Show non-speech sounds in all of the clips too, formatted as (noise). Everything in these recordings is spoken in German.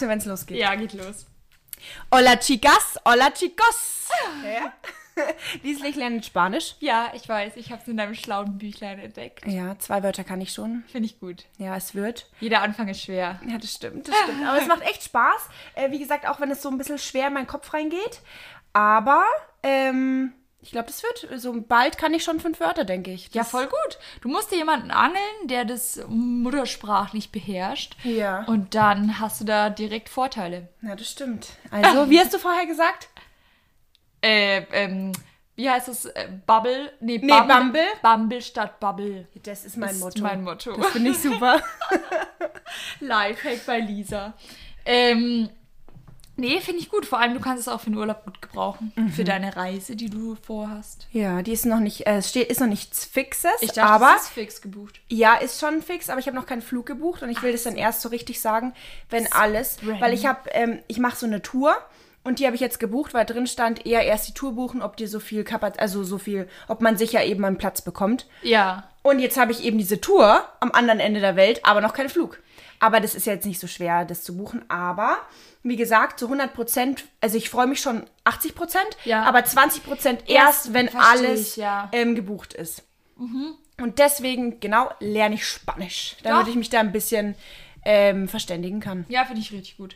sag's mir, wenn's losgeht. Ja, geht los. Hola chicas, hola chicos. Ja? (laughs) Dieslich lernt Spanisch. Ja, ich weiß, ich habe es in deinem schlauen Büchlein entdeckt. Ja, zwei Wörter kann ich schon. Finde ich gut. Ja, es wird. Jeder Anfang ist schwer. Ja, das stimmt, das stimmt. Aber es macht echt Spaß. Äh, wie gesagt, auch wenn es so ein bisschen schwer in meinen Kopf reingeht. Aber ähm, ich glaube, das wird. So bald kann ich schon fünf Wörter, denke ich. Ja, Das- voll gut. Du musst dir jemanden angeln, der das muttersprachlich beherrscht. Ja. Und dann hast du da direkt Vorteile. Ja, das stimmt. Also, (laughs) wie hast du vorher gesagt? Äh, ähm, wie heißt es? Äh, Bubble? Nee, Nee, Bumble. Bumble statt Bubble. Das ist mein ist Motto. mein Motto. Das finde ich super. (laughs) Lifehack bei Lisa. Ähm, nee, finde ich gut. Vor allem, du kannst es auch für den Urlaub gut gebrauchen. Mhm. Für deine Reise, die du vorhast. ja, die ist noch nicht, äh, es steht, ist noch nichts Fixes. Ich dachte, aber ist fix gebucht. ja, ist schon fix, aber ich habe noch keinen Flug gebucht und ich will das dann erst so richtig sagen, wenn alles, random. weil ich habe, ähm, ich mache so eine Tour und die habe ich jetzt gebucht, weil drin stand eher erst die Tour buchen, ob die so viel Kapazität, also so viel, ob man sicher eben einen Platz bekommt. Ja. Und jetzt habe ich eben diese Tour am anderen Ende der Welt, aber noch keinen Flug. Aber das ist ja jetzt nicht so schwer, das zu buchen. Aber, wie gesagt, zu 100 Prozent, also ich freue mich schon 80 Prozent, Ja. aber 20 Prozent erst, wenn verstehe alles ich, ja. Mhm. ähm, gebucht ist. Und deswegen, genau, lerne ich Spanisch, damit Doch. ich mich da ein bisschen ähm, verständigen kann. Ja, finde ich richtig gut.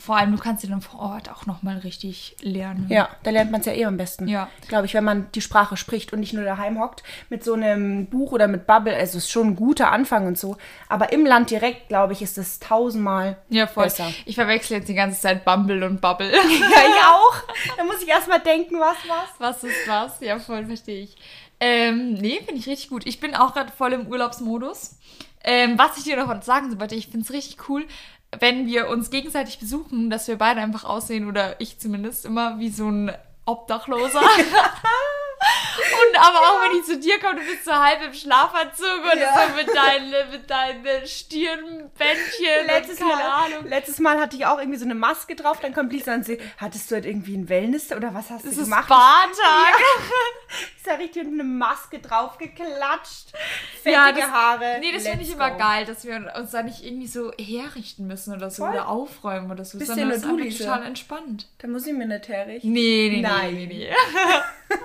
Vor allem, du kannst dir dann vor Ort auch nochmal richtig lernen. Ja, da lernt man es ja eh am besten. Ja. Glaube ich, wenn man die Sprache spricht und nicht nur daheim hockt mit so einem Buch oder mit Bubble. Also es ist schon ein guter Anfang und so. Aber im Land direkt, glaube ich, ist es tausendmal Ja, voll. besser. Ich verwechsel jetzt die ganze Zeit Bumble und Bubble. (laughs) Ja, ich auch. Da muss ich erstmal denken, was was. was ist was? Ja, voll, verstehe ich. Ähm, nee, finde ich richtig gut. Ich bin auch gerade voll im Urlaubsmodus. Ähm, was ich dir noch sagen wollte, ich finde es richtig cool, wenn wir uns gegenseitig besuchen, dass wir beide einfach aussehen, oder ich zumindest, immer wie so ein Obdachloser. (laughs) Und aber auch wenn ich zu dir komme, du bist so halb im Schlafanzug und Ja. so mit deinen, mit deinen Stirnbändchen Letztes und keine Mal, Ahnung. letztes Mal hatte ich auch irgendwie so eine Maske drauf. Dann kommt Lisa und sagt, hattest du halt irgendwie ein Wellness oder was hast Das du ist gemacht? Spa-Tag. (laughs) Ist da richtig eine Maske draufgeklatscht. Fettige Ja, das- Haare. Nee, das finde ich immer geil, dass wir uns da nicht irgendwie so herrichten müssen oder so Voll. oder aufräumen oder so, Bist sondern ja es ist total entspannt. Da muss ich mir nicht herrichten. Nee, nee, Nein. nee, nee, nee. (laughs)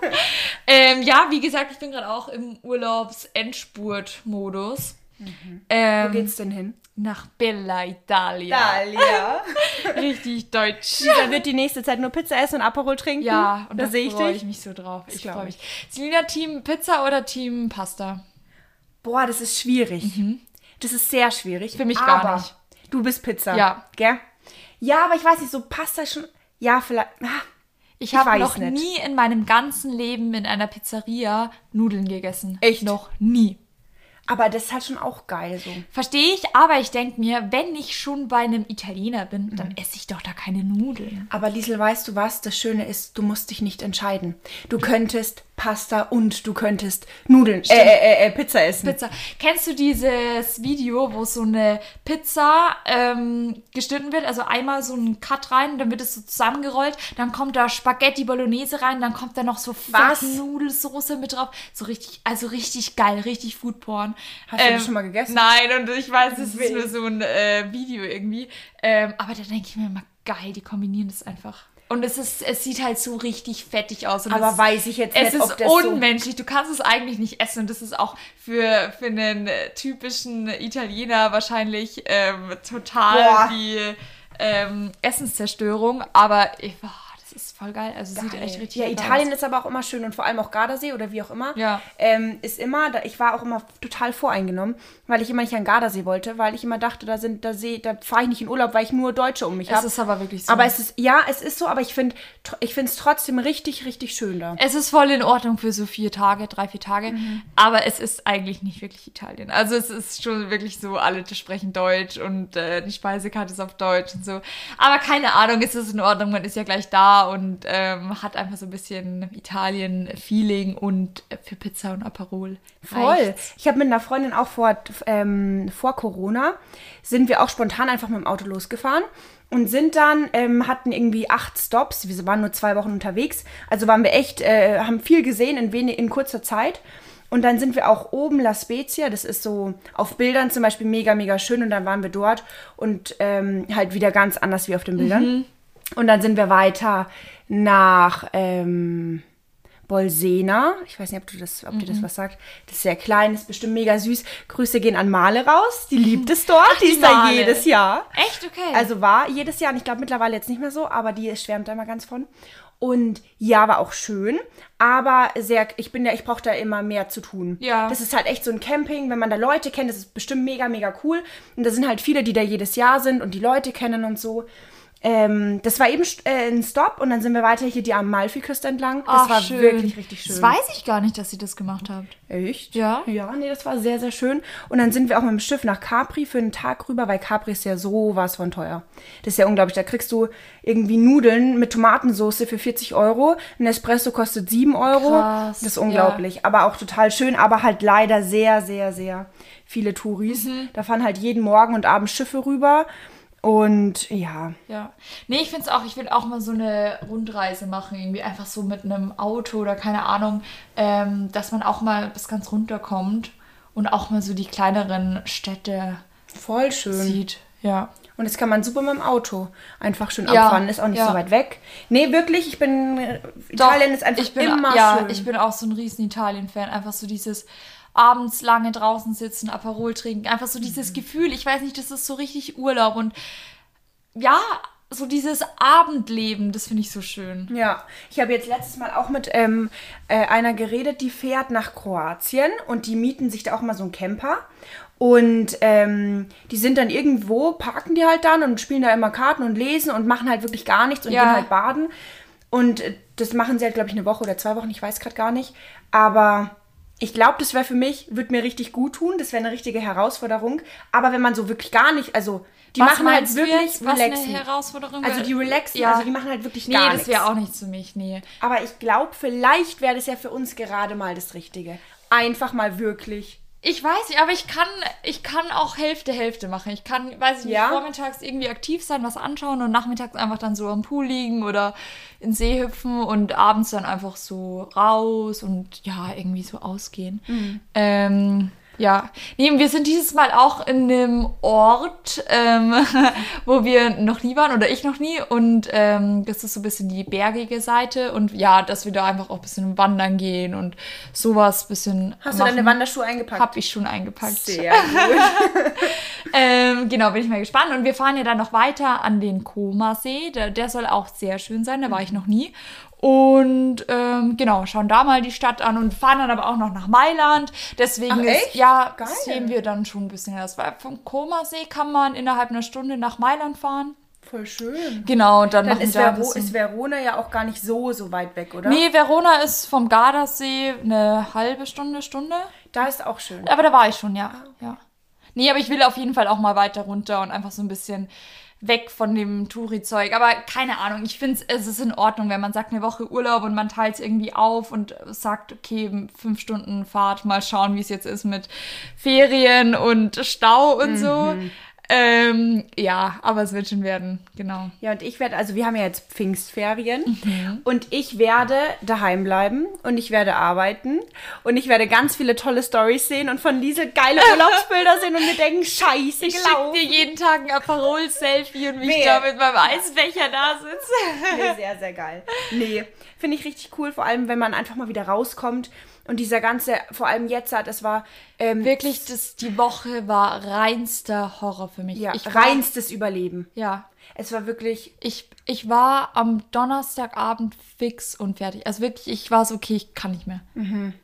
ähm, ja, wie gesagt, ich bin gerade auch im Urlaubs-Endspurt-Modus. Ähm, Wo geht's denn hin? Nach Bella Italia. Dalia. (laughs) Richtig deutsch. Lisa wird die nächste Zeit nur Pizza essen und Aperol trinken. Ja, und da da sehe ich freue dich. ich mich so drauf. Ich freue ich. mich. Selina, Team Pizza oder Team Pasta? Boah, das ist schwierig. Das ist sehr schwierig. Mhm. Für mich gar aber nicht. Du bist Pizza. Ja. Gell? Ja, aber ich weiß nicht, so Pasta schon. Ja, vielleicht. Ah, Ich Ich habe noch nicht. nie in meinem ganzen Leben in einer Pizzeria Nudeln gegessen. Echt? Noch nie. aber das ist halt schon auch geil so. Verstehe ich, aber ich denke mir, wenn ich schon bei einem Italiener bin, Mhm. dann esse ich doch da keine Nudeln. Aber Liesel, weißt du was? Das Schöne ist, du musst dich nicht entscheiden. Du könntest Pasta und du könntest Nudeln, äh, äh, äh, äh, Pizza essen. Pizza. Kennst du dieses Video, wo so eine Pizza ähm, geschnitten wird? Also einmal so ein Cut rein, dann wird es so zusammengerollt, dann kommt da Spaghetti Bolognese rein, dann kommt da noch so Nudelsoße mit drauf. So richtig, also richtig geil, richtig Foodporn. Hast du das schon mal gegessen? Nein, und ich weiß, es ist nur so ein äh, Video irgendwie. Ähm, aber da denke ich mir immer, geil, die kombinieren das einfach. Und es ist, es sieht halt so richtig fettig aus. Und Aber es, weiß ich jetzt es nicht, ist ob das so- unmenschlich. Du kannst es eigentlich nicht essen. Und das ist auch für, für einen äh, typischen Italiener wahrscheinlich ähm, total Boah. die ähm, Essenszerstörung. Aber ich, das ist voll geil. Also sieht Geil. echt richtig Ja, Italien aus. ist aber auch immer schön und vor allem auch Gardasee oder wie auch immer. Ja. Ähm, ist immer, da, ich war auch immer total voreingenommen, weil ich immer nicht an Gardasee wollte, weil ich immer dachte, da sind, da See, da fahre ich nicht in Urlaub, weil ich nur Deutsche um mich Es habe. ist aber wirklich so. Aber es ist, ja, es ist so, aber ich finde, ich finde es trotzdem richtig, richtig schön da. Es ist voll in Ordnung für so vier Tage, drei, vier Tage. Mhm. Aber es ist eigentlich nicht wirklich Italien. Also es ist schon wirklich so, alle sprechen Deutsch und äh, die Speisekarte ist auf Deutsch und so. Aber keine Ahnung, es ist in Ordnung, man ist ja gleich da und ähm, hat einfach so ein bisschen Italien-Feeling und für Pizza und Aperol. Voll. reicht's. Ich habe mit einer Freundin auch vor, ähm, vor Corona, sind wir auch spontan einfach mit dem Auto losgefahren und sind dann, ähm, hatten irgendwie acht Stops. Wir waren nur zwei Wochen unterwegs. Also waren wir echt, äh, haben viel gesehen in, wenig, in kurzer Zeit. Und dann sind wir auch oben La Spezia, das ist so auf Bildern zum Beispiel mega, mega schön. Und dann waren wir dort und ähm, halt wieder ganz anders wie auf den Bildern. Und dann sind wir weiter nach ähm, Bolsena. Ich weiß nicht, ob, du das, ob dir das was sagt. Das ist sehr klein, ist bestimmt mega süß. Grüße gehen an Male raus. Die liebt es dort. die, die ist da jedes Jahr. Echt? Okay. Also war jedes Jahr, und ich glaube mittlerweile jetzt nicht mehr so, aber die schwärmt da immer ganz von. Und ja, war auch schön, aber sehr, ich bin ja, ich brauche da immer mehr zu tun. Ja. Das ist halt echt so ein Camping, wenn man da Leute kennt, das ist bestimmt mega, mega cool. Und da sind halt viele, die da jedes Jahr sind und die Leute kennen und so. Ähm, das war eben äh, ein Stop und dann sind wir weiter hier die Amalfi-Küste entlang. Das Ach, war schön. wirklich richtig schön. Das weiß ich gar nicht, dass ihr das gemacht habt. Echt? Ja? Ja, nee, das war sehr, sehr schön. Und dann sind wir auch mit dem Schiff nach Capri für einen Tag rüber, weil Capri ist ja sowas von teuer. Das ist ja unglaublich. Da kriegst du irgendwie Nudeln mit Tomatensauce für 40 Euro. Ein Espresso kostet 7 Euro. Krass, das ist unglaublich. Aber auch total schön, aber halt leider sehr, sehr, sehr viele Touris. Mhm. Da fahren halt jeden Morgen und Abend Schiffe rüber. Und ja, Ja. Nee, ich finde es auch, ich will auch mal so eine Rundreise machen, irgendwie einfach so mit einem Auto oder keine Ahnung, ähm, dass man auch mal bis ganz runterkommt und auch mal so die kleineren Städte voll schön. sieht. Ja. Und das kann man super mit dem Auto einfach schön Ja, abfahren. Ist auch nicht ja. so weit weg. Nee, wirklich, ich bin. Italien ist einfach ich bin, immer ja, schön. ich bin auch so ein riesen Italien-Fan. Einfach so dieses abends lange draußen sitzen, Aperol trinken. Einfach so dieses Mhm. Gefühl, ich weiß nicht, das ist so richtig Urlaub. Und ja, so dieses Abendleben, das finde ich so schön. Ja, ich habe jetzt letztes Mal auch mit ähm, äh, einer geredet, die fährt nach Kroatien und die mieten sich da auch mal so einen Camper. Und ähm, die sind dann irgendwo, parken die halt dann und spielen da immer Karten und lesen und machen halt wirklich gar nichts und Ja. gehen halt baden. Und äh, das machen sie halt, glaube ich, eine Woche oder zwei Wochen, ich weiß gerade gar nicht. Aber ich glaube, das wäre für mich, würde mir richtig gut tun. Das wäre eine richtige Herausforderung. Aber wenn man so wirklich gar nicht, also die Was machen halt du wirklich eine relaxen. Herausforderung Also die relaxen, Ja. also die machen halt wirklich Nee, gar das nichts. wäre auch nichts für mich, nee. Aber ich glaube, vielleicht wäre das ja für uns gerade mal das Richtige. Einfach mal wirklich. Ich weiß nicht, aber ich kann, ich kann auch Hälfte, Hälfte machen. Ich kann, weiß ich nicht, Ja? vormittags irgendwie aktiv sein, was anschauen und nachmittags einfach dann so am Pool liegen oder in den See hüpfen und abends dann einfach so raus und ja, irgendwie so ausgehen. Mhm. Ähm, ja, nee, wir sind dieses Mal auch in einem Ort, ähm, (laughs) wo wir noch nie waren oder ich noch nie und ähm, das ist so ein bisschen die bergige Seite und ja, dass wir da einfach auch ein bisschen wandern gehen und sowas ein bisschen Hast machen. du deine Wanderschuhe eingepackt? Hab ich schon eingepackt. Sehr gut. (laughs) Ähm, genau, bin ich mal gespannt. Und wir fahren ja dann noch weiter an den Koma-See. Der, der soll auch sehr schön sein, da war ich noch nie. Und ähm, genau, schauen da mal die Stadt an und fahren dann aber auch noch nach Mailand. Deswegen Ach, ist, ja, Geil. sehen wir dann schon ein bisschen das. Weil vom Koma-See kann man innerhalb einer Stunde nach Mailand fahren. Voll schön. Genau, und dann, Dann ist, da Vero ist Verona ja auch gar nicht so, so weit weg, oder? Nee, Verona ist vom Gardasee eine halbe Stunde, Stunde. Da ist auch schön. Aber da war ich schon, ja. ja. Nee, aber ich will auf jeden Fall auch mal weiter runter und einfach so ein bisschen weg von dem Touri-Zeug. Aber keine Ahnung, ich finde es ist in Ordnung, wenn man sagt, eine Woche Urlaub und man teilt es irgendwie auf und sagt, okay, fünf Stunden Fahrt, mal schauen, wie es jetzt ist mit Ferien und Stau und so. Ähm, ja, aber es wird schon werden, genau. Ja, und ich werde, also wir haben ja jetzt Pfingstferien Mhm. und ich werde daheim bleiben und ich werde arbeiten und ich werde ganz viele tolle Stories sehen und von diese geile (laughs) Urlaubsbilder sehen und mir denken, scheiße, Ich schicke dir jeden Tag ein Aperol-Selfie und wie ich Wer? da mit meinem Eisbecher da sitze. Nee, sehr, sehr geil. Nee, finde ich richtig cool, vor allem wenn man einfach mal wieder rauskommt und dieser ganze, vor allem jetzt hat, es war ähm, Wirklich, das, die Woche war reinster Horror für mich. ja, ich war, reinstes Überleben. Ja. Es war wirklich, Ich, ich war am Donnerstagabend fix und fertig. Also wirklich, ich war so, okay, ich kann nicht mehr.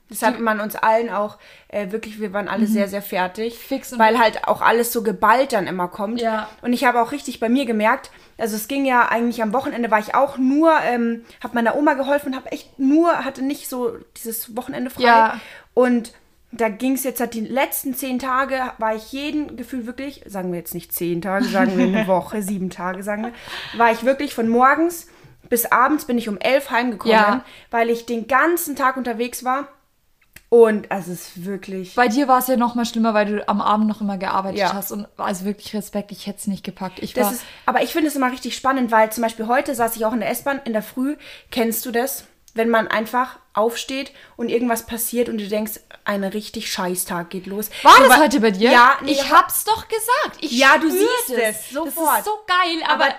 das hat man uns allen auch, äh, wirklich, wir waren alle sehr, sehr fertig. Mhm. Fix und- weil halt auch alles so geballt dann immer kommt. Ja. Und ich habe auch richtig bei mir gemerkt, also es ging ja eigentlich am Wochenende, war ich auch nur, ähm, habe meiner Oma geholfen und habe echt nur, hatte nicht so dieses Wochenende frei. Ja. Und da ging es jetzt, hat die letzten zehn Tage, war ich jeden Gefühl wirklich, sagen wir jetzt nicht zehn Tage, sagen wir eine (laughs) Woche, sieben Tage, sagen wir, war ich wirklich von morgens bis abends bin ich um elf heimgekommen, Ja. weil ich den ganzen Tag unterwegs war. Und also es ist wirklich. Bei dir war es ja noch mal schlimmer, weil du am Abend noch immer gearbeitet Ja. hast. Und also wirklich Respekt, ich hätte es nicht gepackt. Ich war, Das ist, aber ich finde es immer richtig spannend, weil zum Beispiel heute saß ich auch in der S-Bahn in der Früh. Kennst du das? Wenn man einfach aufsteht und irgendwas passiert und du denkst, ein richtig scheiß Tag geht los. War das heute bei dir? Ja, nee, ich hab's doch gesagt. Ich Ja, du siehst das. es sofort. Das ist so geil, aber, Aber-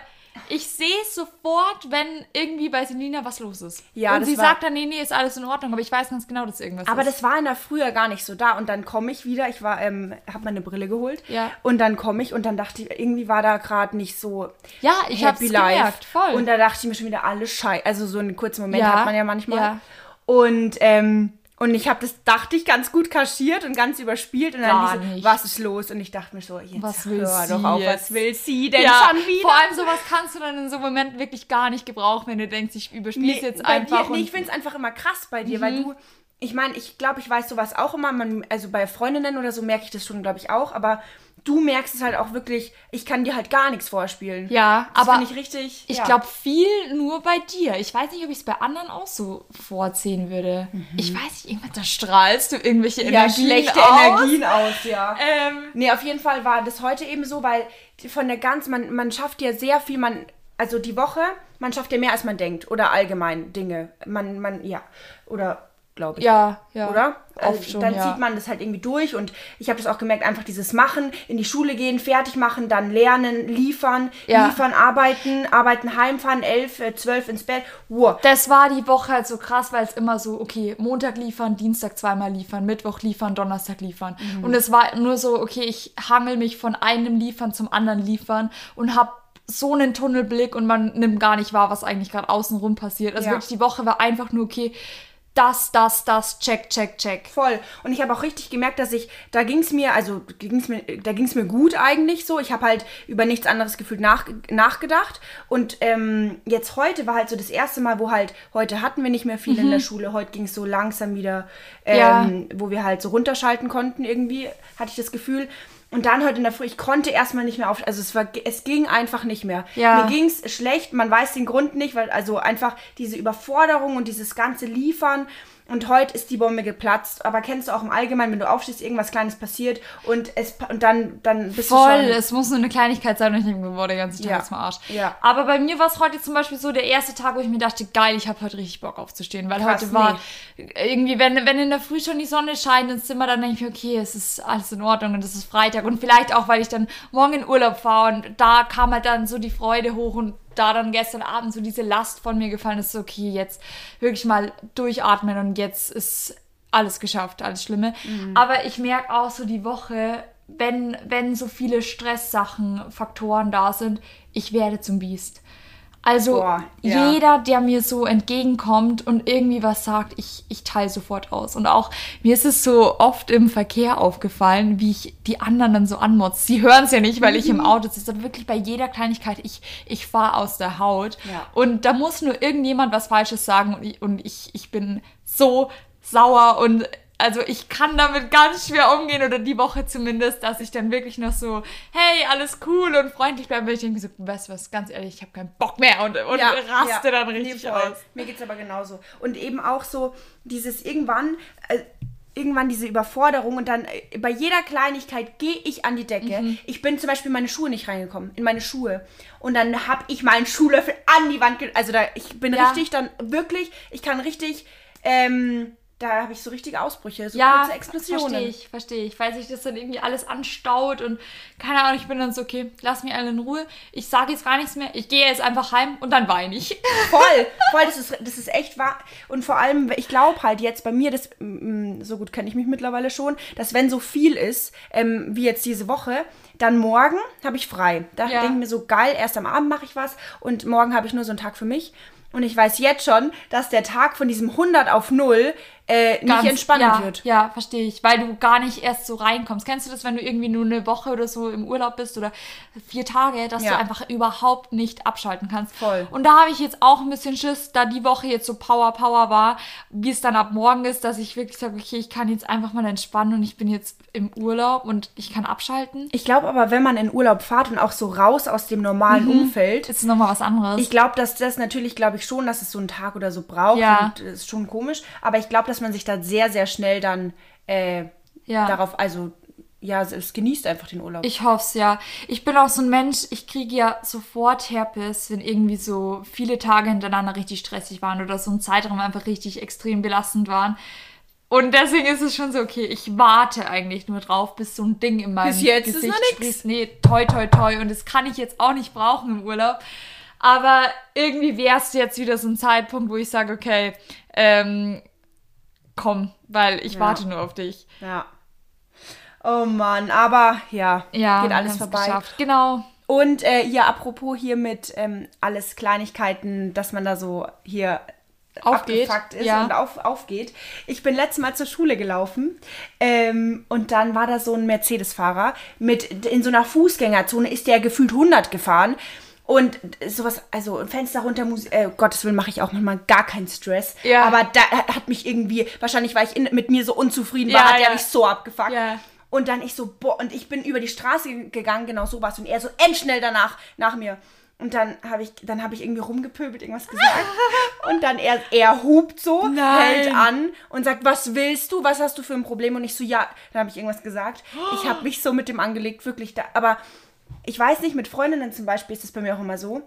ich sehe es sofort, wenn irgendwie bei Selina was los ist. Ja, Und sie sagt dann, nee, nee, ist alles in Ordnung, aber ich weiß ganz genau, dass irgendwas Aber ist. das war in der Früher gar nicht so da. Und dann komme ich wieder, ich war, ähm, habe meine Brille geholt. Ja. Und dann komme ich und dann dachte ich, irgendwie war da gerade nicht so Ja, ich happy life. gemerkt, voll. Und da dachte ich mir schon wieder alles scheiße. Also so einen kurzen Moment Ja, hat man ja manchmal. ja. Und, ähm, und ich habe das, dachte ich, ganz gut kaschiert und ganz überspielt. Und dann Gar die so, nicht. was ist los? Und ich dachte mir so, jetzt Was will hör sie doch auf, jetzt? was will sie denn ja, schon wieder? vor allem sowas kannst du dann in so einem Moment wirklich gar nicht gebrauchen, wenn du denkst, ich überspiele es jetzt einfach. Dir, nee, Mhm. ich finde es einfach immer krass bei dir, weil du, ich meine, ich glaube, ich weiß sowas auch immer, man, also bei Freundinnen oder so merke ich das schon, glaube ich, auch, aber du merkst es halt auch wirklich, ich kann dir halt gar nichts vorspielen. ja, das aber ich richtig. Ich ja. glaube viel nur bei dir. Ich weiß nicht, ob ich es bei anderen auch so vorziehen würde. Ich weiß nicht, irgendwann da strahlst du irgendwelche Mhm. ja, Energien schlechte aus. Energien aus, ja. Ähm, Nee, auf jeden Fall war das heute eben so, weil von der ganz, man, man schafft ja sehr viel, man, also die Woche, man schafft ja mehr als man denkt. Oder allgemein Dinge. Man, man, ja. Oder glaube ich. ja, ja. Oder? Also, schon, dann ja. zieht man das halt irgendwie durch und ich habe das auch gemerkt, einfach dieses Machen, in die Schule gehen, fertig machen, dann lernen, liefern, Ja. liefern, arbeiten, arbeiten, heimfahren, elf, äh, zwölf ins Bett. Wow. Das war die Woche halt so krass, weil es immer so, okay, Montag liefern, Dienstag zweimal liefern, Mittwoch liefern, Donnerstag liefern. Mhm. Und es war nur so, okay, ich hangel mich von einem Liefern zum anderen liefern und hab so einen Tunnelblick und man nimmt gar nicht wahr, was eigentlich gerade außenrum passiert. Also Ja. wirklich, die Woche war einfach nur, okay, das, das, das, check, check, check. Voll. Und ich habe auch richtig gemerkt, dass ich, da ging es mir, also ging's mir, da ging es mir gut eigentlich so. Ich habe halt über nichts anderes gefühlt nach, nachgedacht. Und ähm, jetzt heute war halt so das erste Mal, wo halt, heute hatten wir nicht mehr viel in der Schule, heute ging es so langsam wieder, ähm, wo wir halt so runterschalten konnten irgendwie, hatte ich das Gefühl. Und dann heute in der Früh, ich konnte erstmal nicht mehr auf, also es war, es ging einfach nicht mehr. Ja. Mir ging es schlecht, man weiß den Grund nicht, weil also einfach diese Überforderung und dieses ganze Liefern und heute ist die Bombe geplatzt. Aber kennst du auch im Allgemeinen, wenn du aufstehst, irgendwas Kleines passiert und es und dann dann bist Voll, du schon es muss nur eine Kleinigkeit sein und ich denke boah, der ganze Tag Ja. ist mal Arsch. Ja. Aber bei mir war es heute zum Beispiel so der erste Tag, wo ich mir dachte, geil, ich habe heute richtig Bock aufzustehen, weil Krass, heute war irgendwie, wenn, wenn in der Früh schon die Sonne scheint ins Zimmer, dann denke ich mir, okay, es ist alles in Ordnung und es ist Freitag und vielleicht auch, weil ich dann morgen in Urlaub fahre und da kam halt dann so die Freude hoch und da dann gestern Abend so diese Last von mir gefallen ist, so, okay, jetzt wirklich mal durchatmen und jetzt ist alles geschafft, alles Schlimme. Mhm. Aber ich merke auch so die Woche, wenn, wenn so viele Stresssachen, Faktoren da sind, ich werde zum Biest. Also Boah, ja. jeder, der mir so entgegenkommt und irgendwie was sagt, ich, ich teile sofort aus. Und auch mir ist es so oft im Verkehr aufgefallen, wie ich die anderen dann so anmotze. Sie hören es ja nicht, weil ich Mhm. im Auto sitze, aber wirklich bei jeder Kleinigkeit, ich, ich fahre aus der Haut. Ja. Und da muss nur irgendjemand was Falsches sagen und ich, und ich, ich bin so sauer und also ich kann damit ganz schwer umgehen oder die Woche zumindest, dass ich dann wirklich noch so, hey, alles cool und freundlich bleibe. weil Ich denke so, weißt du was, ganz ehrlich, ich habe keinen Bock mehr und, und raste dann richtig Nee, aus. Mir geht's aber genauso. Und eben auch so dieses irgendwann, äh, irgendwann diese Überforderung und dann äh, bei jeder Kleinigkeit gehe ich an die Decke. Mhm. Ich bin zum Beispiel in meine Schuhe nicht reingekommen, in meine Schuhe. Und dann habe ich meinen Schuhlöffel an die Wand, also da, ich bin Ja. richtig dann wirklich, ich kann richtig, ähm, da habe ich so richtige Ausbrüche, so Ja, kurze Explosionen. verstehe ich, verstehe ich, weil sich das dann irgendwie alles anstaut und keine Ahnung, ich bin dann so, okay, lass mich alle in Ruhe, ich sage jetzt gar nichts mehr, ich gehe jetzt einfach heim und dann weine ich. (laughs) Voll, voll, das ist, das ist echt wahr. Und vor allem, ich glaube halt jetzt bei mir, das, mm, so gut kenne ich mich mittlerweile schon, dass wenn so viel ist, ähm, wie jetzt diese Woche, dann morgen habe ich frei. Da Ja. denke ich mir so, geil, erst am Abend mache ich was und morgen habe ich nur so einen Tag für mich. Und ich weiß jetzt schon, dass der Tag von diesem 100 auf 0 äh, nicht Ganz- entspannend ja, wird. Ja, verstehe ich, weil du gar nicht erst so reinkommst. Kennst du das, wenn du irgendwie nur eine Woche oder so im Urlaub bist oder vier Tage, dass Ja. du einfach überhaupt nicht abschalten kannst? Voll. Und da habe ich jetzt auch ein bisschen Schiss, da die Woche jetzt so Power, Power war, wie es dann ab morgen ist, dass ich wirklich sage, okay, ich kann jetzt einfach mal entspannen und ich bin jetzt im Urlaub und ich kann abschalten. Ich glaube aber, wenn man in Urlaub fährt und auch so raus aus dem normalen Umfeld, Ist nochmal was anderes. Ich glaube, dass das natürlich, glaube ich schon, dass es so einen Tag oder so braucht. Ja. Und das ist schon komisch. Aber ich glaube, dass man sich da sehr, sehr schnell dann äh, Ja. darauf, also ja, es genießt einfach den Urlaub. Ich hoffe es, ja. Ich bin auch so ein Mensch, ich kriege ja sofort Herpes, wenn irgendwie so viele Tage hintereinander richtig stressig waren oder so ein Zeitraum einfach richtig extrem belastend waren. Und deswegen ist es schon so, okay, ich warte eigentlich nur drauf, bis so ein Ding in meinem Bis jetzt ist Gesicht noch nix. sprießt. Nee, toi, toi, toi. Und das kann ich jetzt auch nicht brauchen im Urlaub. Aber irgendwie wäre es jetzt wieder so ein Zeitpunkt, wo ich sage, okay, ähm, komm, weil ich Ja. warte nur auf dich. ja. Oh Mann, aber ja, Ja, geht alles vorbei. Geschafft. Genau. Und äh, hier apropos hier mit ähm, alles Kleinigkeiten, dass man da so hier Aufgeht, abgefuckt ist ja. und auf, aufgeht. Ich bin letztes Mal zur Schule gelaufen ähm, und dann war da so ein Mercedes-Fahrer mit in so einer Fußgängerzone ist der gefühlt 100 gefahren. Und sowas, also Fenster runter, Musik, äh, Gottes Willen mache ich auch manchmal gar keinen Stress. Ja. Aber da hat mich irgendwie, wahrscheinlich weil ich in, mit mir so unzufrieden war, Ja, hat der ja. mich so abgefuckt. Ja. Und dann ich so, boah, und ich bin über die Straße gegangen, genau sowas. Und er so endschnell danach, nach mir. Und dann habe ich, dann habe ich irgendwie rumgepöbelt, irgendwas gesagt. (laughs) und dann er, er hupt so, Nein. hält an und sagt, was willst du? Was hast du für ein Problem? Und ich so, ja, dann habe ich irgendwas gesagt. Ich habe (gasps) mich so mit dem angelegt, wirklich da. Aber ich weiß nicht, mit Freundinnen zum Beispiel ist es bei mir auch immer so.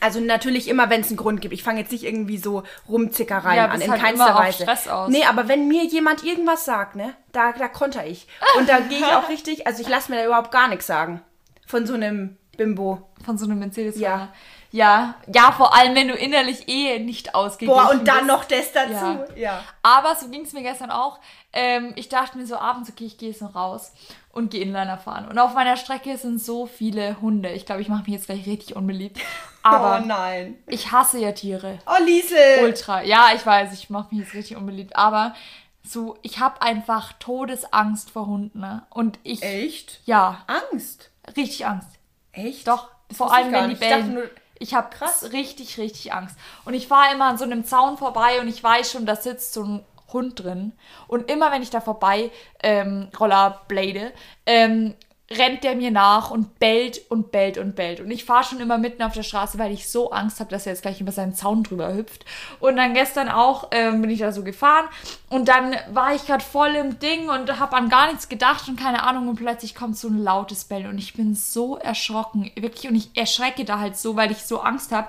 Also natürlich immer, wenn es einen Grund gibt. Ich fange jetzt nicht irgendwie so Rumzickereien Ja, an, in halt keinster Weise. Stress aus. Nee, aber wenn mir jemand irgendwas sagt, ne, da, da konter ich. Und da gehe ich auch (laughs) richtig, also ich lasse mir da überhaupt gar nichts sagen. Von so einem Bimbo. Von so einem mercedes Ja. Ja, ja, vor allem, wenn du innerlich eh nicht ausgeglichen Boah, und dann bist. noch das dazu. Ja. Ja. Aber so ging es mir gestern auch. Ähm, ich dachte mir so abends, okay, ich gehe jetzt noch raus und gehe Inliner fahren. Und auf meiner Strecke sind so viele Hunde. Ich glaube, ich mache mich jetzt gleich richtig unbeliebt. (laughs) Aber oh nein. ich hasse ja Tiere. Oh, Liesel. Ultra. Ja, ich weiß, ich mache mich jetzt richtig unbeliebt. Aber so, ich habe einfach Todesangst vor Hunden. Ne? Und ich, Echt? ja, Angst. richtig Angst. Echt? Doch, Das vor allem wenn die bellen. Ich habe Krass. richtig, richtig Angst. Und ich fahre immer an so einem Zaun vorbei und ich weiß schon, da sitzt so ein Hund drin. Und immer wenn ich da vorbei ähm, rollerblade, ähm, rennt der mir nach und bellt und bellt und bellt. Und ich fahre schon immer mitten auf der Straße, weil ich so Angst habe, dass er jetzt gleich über seinen Zaun drüber hüpft. Und dann gestern auch ähm, bin ich da so gefahren und dann war ich gerade voll im Ding und habe an gar nichts gedacht und keine Ahnung und plötzlich kommt so ein lautes Bellen und ich bin so erschrocken, wirklich und ich erschrecke da halt so, weil ich so Angst habe.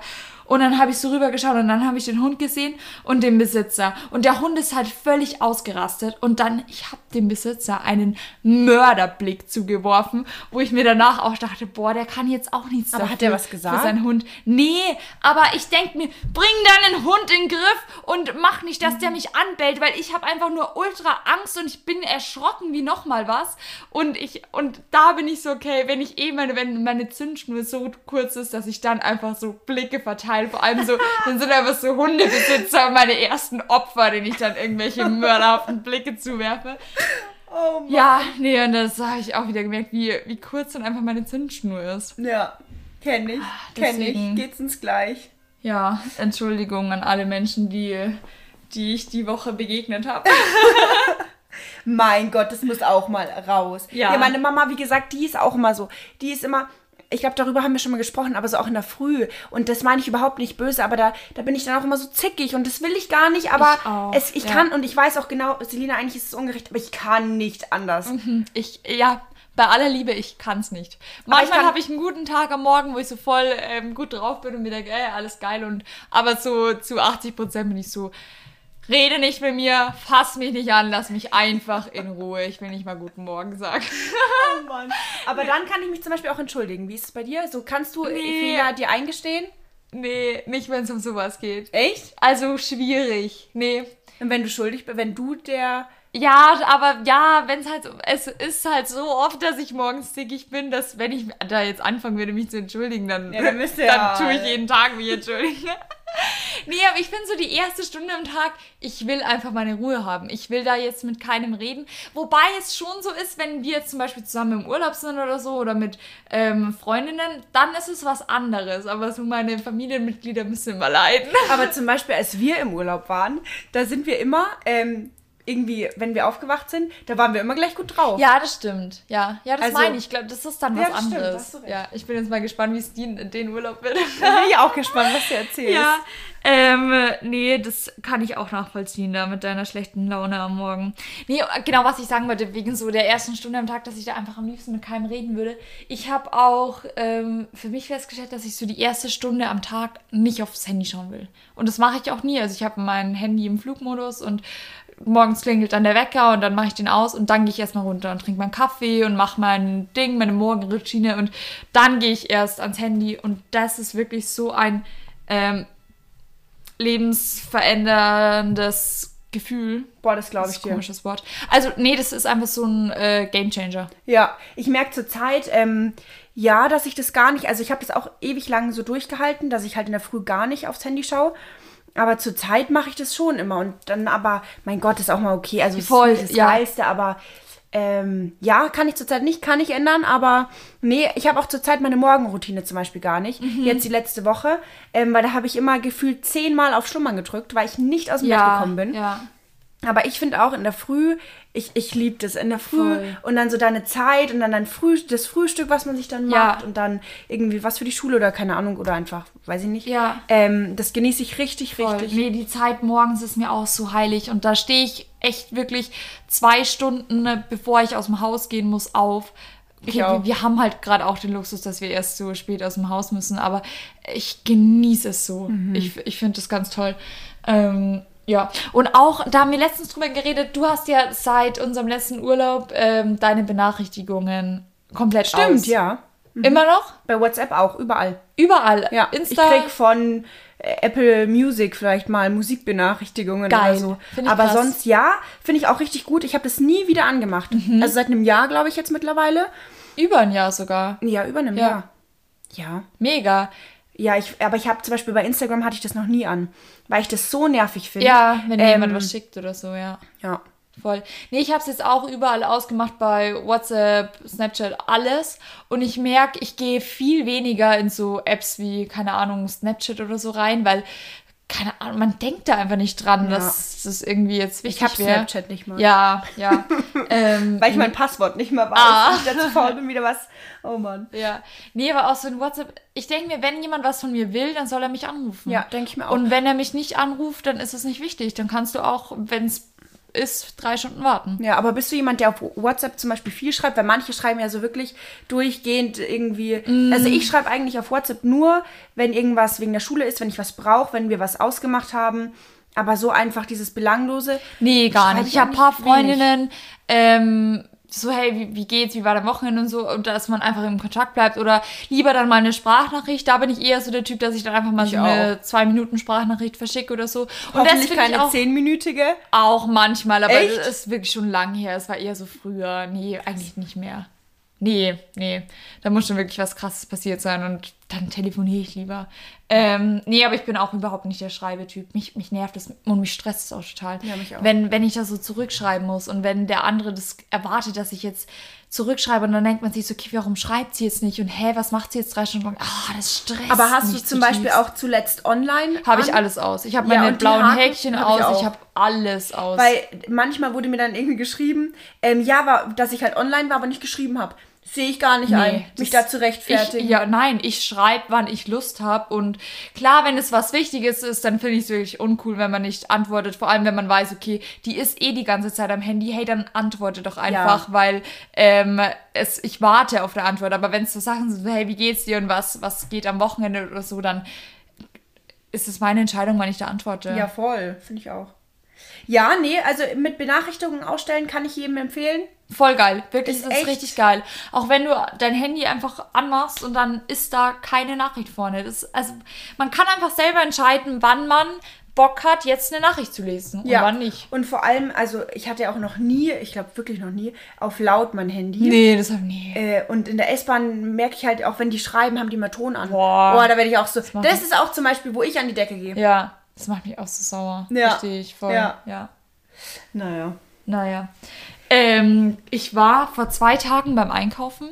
Und dann habe ich so rübergeschaut und dann habe ich den Hund gesehen und den Besitzer. Und der Hund ist halt völlig ausgerastet. Und dann, ich habe dem Besitzer einen Mörderblick zugeworfen, wo ich mir danach auch dachte, boah, der kann jetzt auch nichts Aber hat der was gesagt? Für seinen Hund. Nee, aber ich denke mir, bring deinen Hund in den Griff und mach nicht, dass der mich anbellt, weil ich habe einfach nur ultra Angst und ich bin erschrocken wie nochmal was. Und ich, und da bin ich so, okay, wenn ich eh meine, wenn meine Zündschnur so kurz ist, dass ich dann einfach so Blicke verteile, vor allem so, dann sind einfach so Hundebesitzer meine ersten Opfer, denen ich dann irgendwelche mörderhaften Blicke zuwerfe. Oh Mann. Ja, nee, und das habe ich auch wieder gemerkt, wie, wie kurz dann einfach meine Zündschnur ist. Ja. Kenn ich. Kenn ich. deswegen. Geht's uns gleich. Ja, Entschuldigung an alle Menschen, die, die ich die Woche begegnet habe. (laughs) Mein Gott, das muss auch mal raus. Ja. ja meine Mama, wie gesagt, die ist auch immer so. Die ist immer, ich glaube, darüber haben wir schon mal gesprochen, aber so auch in der Früh. Und das meine ich überhaupt nicht böse, aber da, da bin ich dann auch immer so zickig und das will ich gar nicht, aber Ich auch, es, ich ja. kann und ich weiß auch genau, Selina, eigentlich ist es ungerecht, aber ich kann nicht anders. Ich, ja, bei aller Liebe, ich kann's nicht. Manchmal habe ich einen guten Tag am Morgen, wo ich so voll ähm, gut drauf bin und mir denke, ey, alles geil. Und, aber so zu 80 Prozent bin ich so, rede nicht mit mir, fass mich nicht an, lass mich einfach in Ruhe. Ich will nicht mal guten Morgen sagen. Oh Mann. Aber dann kann ich mich zum Beispiel auch entschuldigen. Wie ist es bei dir? So kannst du Nee. Fehler dir eingestehen? nee, nicht wenn es um sowas geht. Echt? Also schwierig. Nee. Und wenn du schuldig bist, wenn du der. Ja, aber ja, wenn es halt so, es ist halt so oft, dass ich morgens zickig bin, dass wenn ich da jetzt anfangen würde, mich zu entschuldigen, dann, Ja, dann ihr (laughs) dann ja- tue ich jeden Tag mich entschuldigen. Nee, aber ich bin so die erste Stunde am Tag, ich will einfach meine Ruhe haben. Ich will da jetzt mit keinem reden. Wobei es schon so ist, wenn wir zum Beispiel zusammen im Urlaub sind oder so oder mit ähm, Freundinnen, dann ist es was anderes. Aber so meine Familienmitglieder müssen immer leiden. Aber zum Beispiel, als wir im Urlaub waren, da sind wir immer, ähm, irgendwie, wenn wir aufgewacht sind, da waren wir immer gleich gut drauf. Ja, das stimmt. Ja, ja das Also- meine ich. Ich glaube, das ist dann Ja, was stimmt, anderes. recht. ja, ich bin jetzt mal gespannt, wie es den, Urlaub wird. (laughs) Bin ich auch gespannt, was du erzählst. Ja, ähm, nee, das kann ich auch nachvollziehen, da mit deiner schlechten Laune am Morgen. Nee, genau, was ich sagen wollte, wegen so der ersten Stunde am Tag, dass ich da einfach am liebsten mit keinem reden würde. Ich habe auch ähm, für mich festgestellt, dass ich so die erste Stunde am Tag nicht aufs Handy schauen will. Und das mache ich auch nie. Also ich habe mein Handy im Flugmodus und morgens klingelt dann der Wecker und dann mache ich den aus und dann gehe ich erstmal runter und trinke meinen Kaffee und mache mein Ding, meine Morgenroutine und dann gehe ich erst ans Handy und das ist wirklich so ein ähm, lebensveränderndes Gefühl. Boah, das glaube Das ich ist ein dir. komisches Wort. Also, nee, das ist einfach so ein äh, Gamechanger. Ja, ich merke zur Zeit, ähm, ja, dass ich das gar nicht, also ich habe das auch ewig lang so durchgehalten, dass ich halt in der Früh gar nicht aufs Handy schaue. Aber zur Zeit mache ich das schon immer. Und dann aber, mein Gott, ist auch mal okay. Also Voll, ist das ja. Geilste, aber ähm, ja, kann ich zurzeit nicht, kann ich ändern, aber nee, ich habe auch zurzeit meine Morgenroutine zum Beispiel gar nicht. Mhm. Jetzt die letzte Woche, ähm, weil da habe ich immer gefühlt zehnmal auf Schlummern gedrückt, weil ich nicht aus dem Bett gekommen bin. Ja. Aber ich finde auch in der Früh, ich, ich liebe das in der Früh Voll. und dann so deine Zeit und dann dein Früh, das Frühstück, was man sich dann Ja. macht und dann irgendwie was für die Schule oder keine Ahnung oder einfach, weiß ich nicht. Ja. Ähm, das genieße ich richtig, Voll. richtig. Nee, die Zeit morgens ist mir auch so heilig und da stehe ich echt wirklich zwei Stunden, äh, bevor ich aus dem Haus gehen muss, auf. Okay, wir, wir haben halt gerade auch den Luxus, dass wir erst so spät aus dem Haus müssen, aber ich genieße es so. Mhm. Ich, ich finde das ganz toll. Ähm, ja, und auch, da haben wir letztens drüber geredet, du hast ja seit unserem letzten Urlaub ähm, deine Benachrichtigungen komplett aus. Stimmt, ja. Immer noch? Bei WhatsApp auch, überall. Überall. Ja, Insta. ich krieg von äh, Apple Music vielleicht mal Musikbenachrichtigungen Geil. oder so. Aber krass. Mhm. sonst ja, finde ich auch richtig gut. Ich habe das nie wieder angemacht. Also seit einem Jahr, glaube ich, jetzt mittlerweile. Über ein Jahr sogar. Ja, über einem Ja. Jahr. Ja. Mega. Ja, ich, aber ich habe zum Beispiel bei Instagram hatte ich das noch nie an, weil ich das so nervig finde. Ja, wenn Ähm, jemand was schickt oder so, ja. Ja. Voll. Nee, ich habe es jetzt auch überall ausgemacht bei WhatsApp, Snapchat, alles. Und ich merke, ich gehe viel weniger in so Apps wie, keine Ahnung, Snapchat oder so rein, weil, keine Ahnung, man denkt da einfach nicht dran, Ja. dass das irgendwie jetzt wichtig Ich habe. Snapchat nicht mal. Ja, ja. (laughs) ähm, Weil ich mein Passwort nicht mehr weiß. Ah. Ich dazu faul bin wieder was. Oh Mann. ja. Nee, aber auch so in WhatsApp, ich denke mir, wenn jemand was von mir will, dann soll er mich anrufen. Ja, denke ich mir auch. Und wenn er mich nicht anruft, dann ist es nicht wichtig. Dann kannst du auch, wenn es ist, drei Stunden warten. Ja, aber bist du jemand, der auf WhatsApp zum Beispiel viel schreibt? Weil manche schreiben ja so wirklich durchgehend irgendwie. Mm. Also ich schreibe eigentlich auf WhatsApp nur, wenn irgendwas wegen der Schule ist, wenn ich was brauche, wenn wir was ausgemacht haben. Aber so einfach dieses Belanglose. Nee, gar nicht. ich Ich habe ein paar. Freundinnen, ähm, so, hey, wie, wie geht's, wie war der Wochenende und so, und dass man einfach im Kontakt bleibt oder lieber dann mal eine Sprachnachricht. Da bin ich eher so der Typ, dass ich dann einfach mal Ich so eine zwei Minuten Sprachnachricht verschicke oder so. Und das finde ich keine auch, zehnminütige. auch manchmal, aber Echt? das ist wirklich schon lang her. Es war eher so früher. Nee, eigentlich nicht mehr. Nee, nee. Da muss schon wirklich was krasses passiert sein und dann telefoniere ich lieber. Ähm, nee, aber ich bin auch überhaupt nicht der Schreibetyp. Mich, mich nervt das und mich stresst es auch total. Ja, mich auch. Wenn, wenn ich das so zurückschreiben muss und wenn der andere das erwartet, dass ich jetzt zurückschreibe und dann denkt man sich so, okay, warum schreibt sie jetzt nicht und hä, was macht sie jetzt drei Stunden lang? Ah, das stresst Aber hast du zum Beispiel auch zuletzt online? Habe ich alles aus. Ich habe Ja, meine die blauen Haken Häkchen hab ich aus. auch. Ich habe alles aus. Weil manchmal wurde mir dann irgendwie geschrieben, ähm, ja, war, dass ich halt online war, aber nicht geschrieben habe. Sehe ich gar nicht ein, mich da zu rechtfertigen. Ich, ja, nein, ich schreibe, wann ich Lust habe. Und klar, wenn es was Wichtiges ist, dann finde ich es wirklich uncool, wenn man nicht antwortet. Vor allem, wenn man weiß, okay, die ist eh die ganze Zeit am Handy. Hey, dann antworte doch einfach, weil ähm, es, ich warte auf der Antwort. Aber wenn es so Sachen sind, hey, wie geht's dir und was, was geht am Wochenende oder so, dann ist es meine Entscheidung, wann ich da antworte. Ja, voll, finde ich auch. Ja, nee, also mit Benachrichtigungen ausstellen kann ich jedem empfehlen. Voll geil. Wirklich, Ist das ist echt- richtig geil. Auch wenn du dein Handy einfach anmachst und dann ist da keine Nachricht vorne. Das, also, man kann einfach selber entscheiden, wann man Bock hat, jetzt eine Nachricht zu lesen und wann nicht. Und vor allem, also ich hatte ja auch noch nie, ich glaube wirklich noch nie, auf laut mein Handy. Nee, das hab nee. Äh, und in der S-Bahn merke ich halt, auch wenn die schreiben, haben die mal Ton an. Boah. Boah da werde ich auch so. Das, macht ist auch zum Beispiel, wo ich an die Decke gehe. Ja, das macht mich auch so sauer. Ja. Verstehe ich voll. Ja. ja. Naja. Naja. Ähm, ich war vor zwei Tagen beim Einkaufen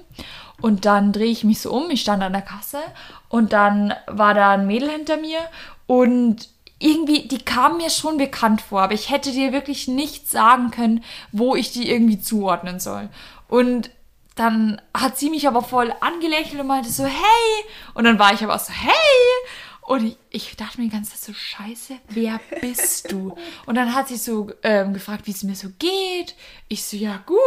und dann drehe ich mich so um. Ich stand an der Kasse und dann war da ein Mädel hinter mir und irgendwie, die kam mir schon bekannt vor, aber ich hätte dir wirklich nicht sagen können, wo ich die irgendwie zuordnen soll. Und dann hat sie mich aber voll angelächelt und meinte so, hey! Und dann war ich aber so, hey! Und ich, ich dachte mir die ganze Zeit so, scheiße, wer bist du? Und dann hat sie so ähm, gefragt, wie es mir so geht. Ich so, ja gut.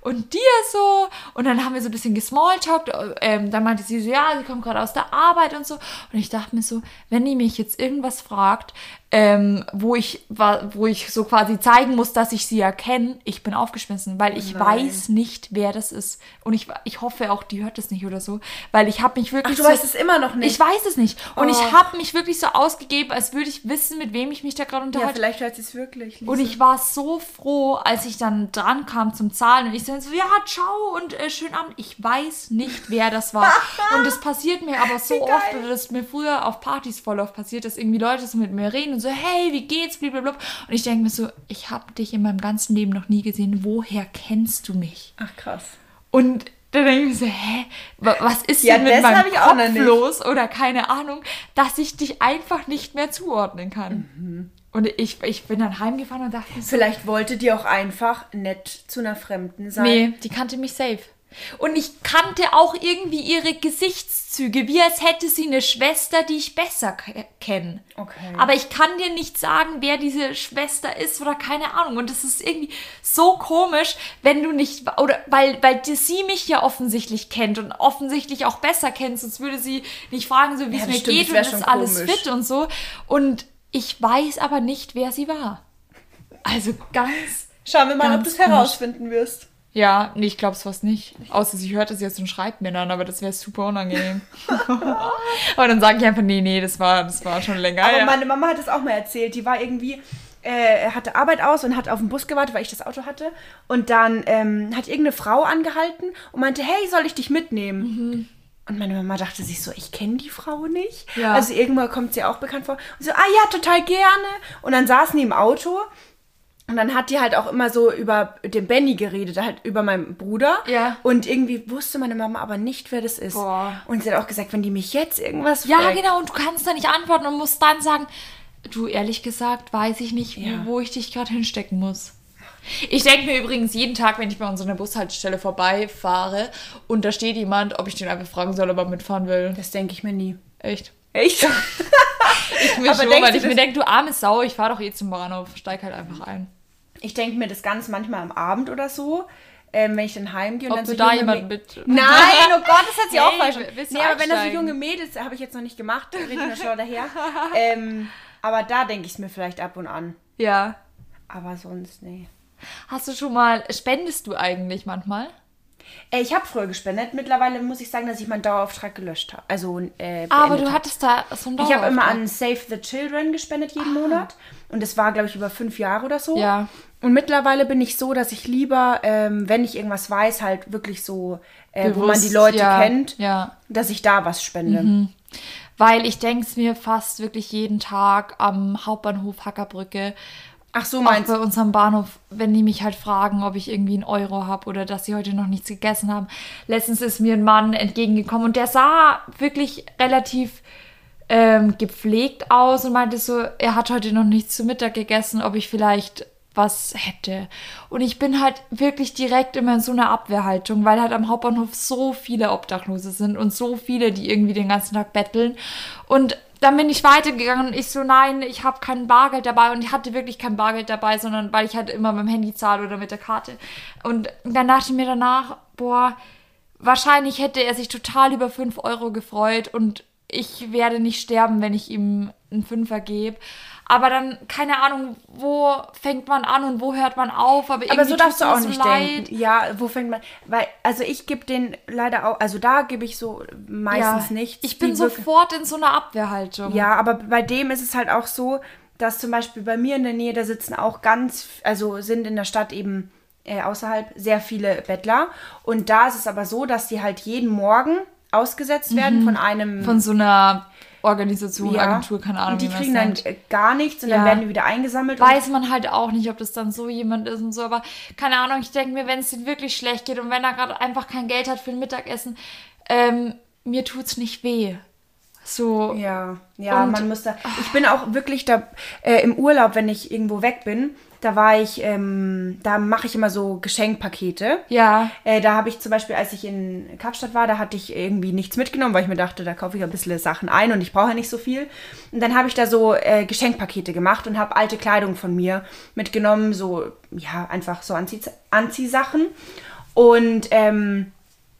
Und dir so. Und dann haben wir so ein bisschen gesmalltalkt. Ähm, dann meinte sie so, ja, sie kommt gerade aus der Arbeit und so. Und ich dachte mir so, wenn die mich jetzt irgendwas fragt, ähm, wo ich wo ich so quasi zeigen muss, dass ich sie erkenne, ich bin aufgeschmissen, weil ich Nein. weiß nicht, wer das ist. Und ich, ich hoffe auch, die hört es nicht oder so, weil ich habe mich wirklich. Ach, du so, weißt es immer noch nicht. Ich weiß es nicht. Und oh. ich habe mich wirklich so ausgegeben, als würde ich wissen, mit wem ich mich da gerade unterhalte. Ja, vielleicht hört sie es wirklich. Lisa. Und ich war so froh, als ich dann dran kam zum Zahlen und ich so, ja, ciao und äh, schönen Abend. Ich weiß nicht, wer das war. (laughs) und das passiert mir aber so oft, oder das ist mir früher auf Partys voll oft passiert, dass irgendwie Leute so mit mir reden und so, hey, wie geht's, blablabla. Und ich denke mir so, ich habe dich in meinem ganzen Leben noch nie gesehen. Woher kennst du mich? Ach, krass. Und da denke ich mir so, hä, was ist ja, denn mit meinem Kopf los oder keine Ahnung, dass ich dich einfach nicht mehr zuordnen kann. Mhm. Und ich, ich bin dann heimgefahren und dachte so, Vielleicht wollte die auch einfach nett zu einer Fremden sein. Nee, die kannte mich safe. Und ich kannte auch irgendwie ihre Gesichtszüge, wie als hätte sie eine Schwester, die ich besser kenne. Okay. Aber ich kann dir nicht sagen, wer diese Schwester ist oder keine Ahnung. Und das ist irgendwie so komisch, wenn du nicht, oder weil, weil die, sie mich ja offensichtlich kennt und offensichtlich auch besser kennt, sonst würde sie nicht fragen, so wie ja, es mir stimmt, geht und ist alles komisch. fit und so. Und ich weiß aber nicht, wer sie war. Also ganz. Schauen wir mal, ob du es herausfinden wirst. Ja, nee, ich glaube es fast nicht. Außer sie hört es jetzt und schreibt mir dann, aber das wäre super unangenehm. (laughs) aber dann sage ich einfach, nee, nee, das war, das war schon länger. Aber ja. meine Mama hat es auch mal erzählt. Die war irgendwie, äh, hatte Arbeit aus und hat auf den Bus gewartet, weil ich das Auto hatte. Und dann ähm, hat irgendeine Frau angehalten und meinte, hey, soll ich dich mitnehmen? Mhm. Und meine Mama dachte sich so, ich kenne die Frau nicht. Ja. Also irgendwann kommt sie auch bekannt vor. Und so, ah ja, total gerne. Und dann saßen die im Auto und dann hat die halt auch immer so über den Benny geredet, halt über meinen Bruder. Ja. Und irgendwie wusste meine Mama aber nicht, wer das ist. Boah. Und sie hat auch gesagt, wenn die mich jetzt irgendwas Ja, fragt, genau, und du kannst da nicht antworten und musst dann sagen, du, ehrlich gesagt, weiß ich nicht, ja. wo ich dich gerade hinstecken muss. Ich denke mir übrigens jeden Tag, wenn ich bei unserer Bushaltestelle vorbeifahre und da steht jemand, ob ich den einfach fragen soll, ob er mitfahren will. Das denke ich mir nie. Echt? Echt? (laughs) ich mir aber schon, weil ich mir denke, du arme Sau, ich fahre doch eh zum Bahnhof, steig halt einfach ein ich denke mir das ganz manchmal am Abend oder so. Ähm, wenn ich dann heimgehe und Ob dann so da jemand mit. Nein, oh Gott, das hat sie hey, auch falsch. Nee, aber wenn das so junge Mädels, habe ich jetzt noch nicht gemacht, (laughs) rede ich schon daher. ähm, aber da denke ich es mir vielleicht ab und an. Ja. Aber sonst, nee. Hast du schon mal, spendest du eigentlich manchmal? Äh, ich habe früher gespendet. Mittlerweile muss ich sagen, dass ich meinen Dauerauftrag gelöscht habe. Also, äh, Aber du hattest da so einen Dauerauftrag. Ich habe immer an Save the Children gespendet jeden ah. Monat. Und das war, glaube ich, über fünf Jahre oder so. Ja. Und mittlerweile bin ich so, dass ich lieber, ähm, wenn ich irgendwas weiß, halt wirklich so, äh, Bewusst, wo man die Leute ja, kennt, ja. dass ich da was spende. Mhm. Weil ich denke es mir fast wirklich jeden Tag am Hauptbahnhof Hackerbrücke Ach so, meinst du? bei unserem Bahnhof, wenn die mich halt fragen, ob ich irgendwie einen Euro habe oder dass sie heute noch nichts gegessen haben. Letztens ist mir ein Mann entgegengekommen und der sah wirklich relativ ähm, gepflegt aus und meinte so, er hat heute noch nichts zu Mittag gegessen, ob ich vielleicht was hätte. Und ich bin halt wirklich direkt immer in so einer Abwehrhaltung, weil halt am Hauptbahnhof so viele Obdachlose sind und so viele, die irgendwie den ganzen Tag betteln. Und dann bin ich weitergegangen und ich so, nein, ich habe kein Bargeld dabei und ich hatte wirklich kein Bargeld dabei, sondern weil ich halt immer mit dem Handy zahle oder mit der Karte. Und dann dachte ich mir danach, boah, wahrscheinlich hätte er sich total über 5 Euro gefreut und ich werde nicht sterben, wenn ich ihm einen Fünfer gebe. Aber dann, keine Ahnung, wo fängt man an und wo hört man auf. Aber, aber so darfst du auch nicht leid. denken. Ja, wo fängt man. Weil, also ich gebe den leider auch, also da gebe ich so meistens ja, nichts. Ich bin sofort in so einer Abwehrhaltung. Ja, aber bei dem ist es halt auch so, dass zum Beispiel bei mir in der Nähe, da sitzen auch ganz, also sind in der Stadt eben äh, außerhalb sehr viele Bettler. Und da ist es aber so, dass die halt jeden Morgen ausgesetzt werden mhm. von einem. Von so einer Organisation, ja. Agentur, keine Ahnung. Und die kriegen dann nennt. gar nichts und ja. dann werden die wieder eingesammelt. Weiß man halt auch nicht, ob das dann so jemand ist und so, aber keine Ahnung, ich denke mir, wenn es ihm wirklich schlecht geht und wenn er gerade einfach kein Geld hat für ein Mittagessen, ähm, mir tut's nicht weh. So. Ja, ja, Und- man muss da. Ich bin auch wirklich da äh, im Urlaub, wenn ich irgendwo weg bin. Da war ich, ähm, da mache ich immer so Geschenkpakete. Ja. Äh, da habe ich zum Beispiel, als ich in Kapstadt war, da hatte ich irgendwie nichts mitgenommen, weil ich mir dachte, da kaufe ich ein bisschen Sachen ein und ich brauche ja nicht so viel. Und dann habe ich da so äh, Geschenkpakete gemacht und habe alte Kleidung von mir mitgenommen, so, ja, einfach so Anzieh Anziehsachen. Und ähm,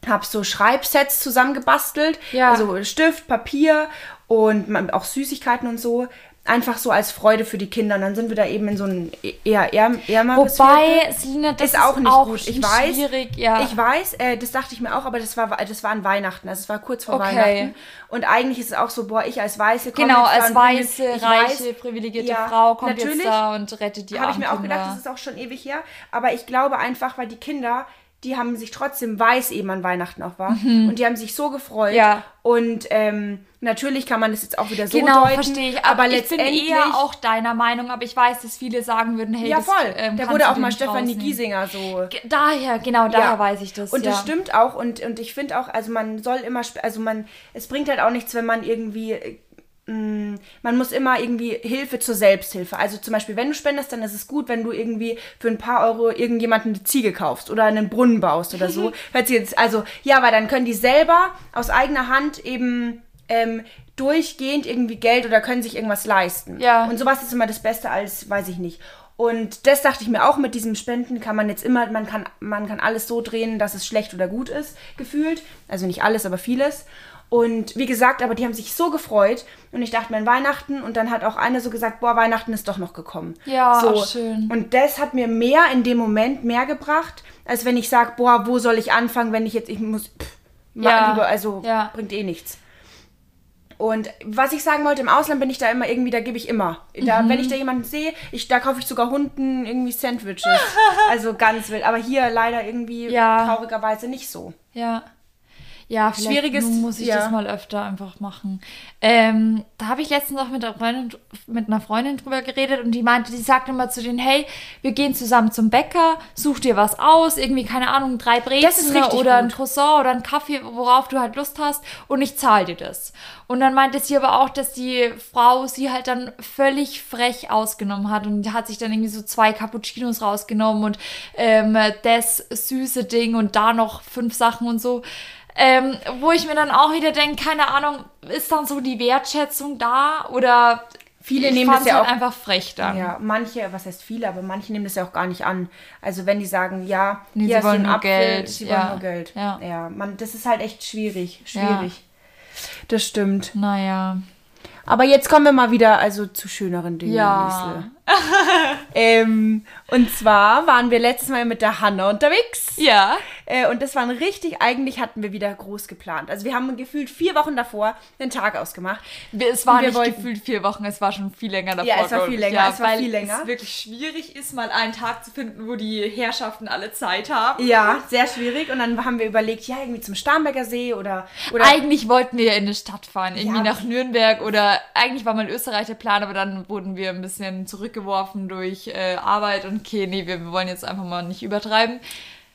habe so Schreibsets zusammengebastelt. Ja. Also Stift, Papier und auch Süßigkeiten und so. Einfach so als Freude für die Kinder. Und dann sind wir da eben in so ein eher ärm, ärmeres Wobei. Selina, das ist auch nicht gut. Ich weiß, schwierig, ja. ich weiß, äh, das dachte ich mir auch, aber das war, das war an Weihnachten, also es war kurz vor Okay. Weihnachten. Und eigentlich ist es auch so, boah, ich als Weiße komme Genau, als weiße, ich reiche, weiß, privilegierte ja, Frau kommt jetzt da und rettet die habe ich mir auch gedacht, das ist auch schon ewig her. Aber ich glaube einfach, weil die Kinder, die haben sich trotzdem weiß eben an Weihnachten auch war. Und die haben sich so gefreut. Mhm. Ja. Und ähm, natürlich kann man das jetzt auch wieder so Genau, deuten. verstehe ich. Aber, Aber ich bin eher auch deiner Meinung, aber ich weiß, dass viele sagen würden, hey, ja, das voll. ähm, da wurde auch mal Stefanie. Giesinger so Daher, genau, daher Ja. weiß ich das. Und ja. das stimmt auch. Und, und ich finde auch, also man soll immer, also man, es bringt halt auch nichts, wenn man irgendwie, man muss immer irgendwie Hilfe zur Selbsthilfe. Also zum Beispiel, wenn du spendest, dann ist es gut, wenn du irgendwie für ein paar Euro irgendjemanden eine Ziege kaufst oder einen Brunnen baust oder so. (laughs) Jetzt, also ja, weil dann können die selber aus eigener Hand eben ähm, durchgehend irgendwie Geld oder können sich irgendwas leisten. Ja. Und sowas ist immer das Beste als, weiß ich nicht. Und das dachte ich mir auch mit diesem Spenden kann man jetzt immer, man kann, man kann alles so drehen, dass es schlecht oder gut ist, gefühlt. Also nicht alles, aber vieles. Und wie gesagt, aber die haben sich so gefreut. Und ich dachte mir an Weihnachten und dann hat auch eine so gesagt, boah, Weihnachten ist doch noch gekommen. Ja, so. schön. Und das hat mir mehr in dem Moment mehr gebracht, als wenn ich sage, boah, wo soll ich anfangen, wenn ich jetzt, ich muss, pff, Ja, lieber, also ja. bringt eh nichts. Und was ich sagen wollte, im Ausland bin ich da immer irgendwie, da gebe ich immer. Da, Mhm. Wenn ich da jemanden sehe, ich, da kaufe ich sogar Hunden irgendwie Sandwiches. (laughs) also ganz wild. Aber hier leider irgendwie Ja. traurigerweise nicht so. Ja. Ja, Schwieriges- muss ich ja. das mal öfter einfach machen. Ähm, da habe ich letztens auch mit einer, Freundin, mit einer Freundin drüber geredet und die meinte, die sagt immer zu denen, hey, wir gehen zusammen zum Bäcker, such dir was aus, irgendwie, keine Ahnung, drei Brezen oder ein gut. Croissant oder ein Kaffee, worauf du halt Lust hast und ich zahle dir das. Und dann meinte sie aber auch, dass die Frau sie halt dann völlig frech ausgenommen hat und hat sich dann irgendwie so zwei Cappuccinos rausgenommen und ähm, das süße Ding und da noch fünf Sachen und so. Ähm, wo ich mir dann auch wieder denke, keine Ahnung, ist dann so die Wertschätzung da oder Viele ich nehmen das ja halt auch- einfach frech dann. Ja, manche, was heißt viele, aber manche nehmen das ja auch gar nicht an. Also wenn die sagen, ja, Nee, sie wollen nur Apfel, Geld, sie ja. wollen nur Geld. Ja. ja man, das ist halt echt schwierig, schwierig. Das stimmt. Naja. Aber jetzt kommen wir mal wieder also zu schöneren Dingen. Ja. Ähm, und zwar waren wir letztes Mal mit der Hanna unterwegs. Ja. Äh, und das waren richtig, eigentlich hatten wir wieder groß geplant. Also wir haben gefühlt vier Wochen davor den Tag ausgemacht. Wir- Es war nicht wollten- gefühlt vier Wochen, es war schon viel länger davor. Ja, es war viel länger, Ja, es war weil viel länger. es wirklich schwierig ist, mal einen Tag zu finden, wo die Herrschaften alle Zeit haben. Ja, sehr schwierig. Und dann haben wir überlegt, ja, irgendwie zum Starnberger See oder, oder Eigentlich wollten wir ja in eine Stadt fahren, irgendwie Ja. nach Nürnberg oder eigentlich war mal Österreich der Plan, aber dann wurden wir ein bisschen zurückgeworfen durch äh, Arbeit und okay, nee, wir, wir wollen jetzt einfach mal nicht übertreiben.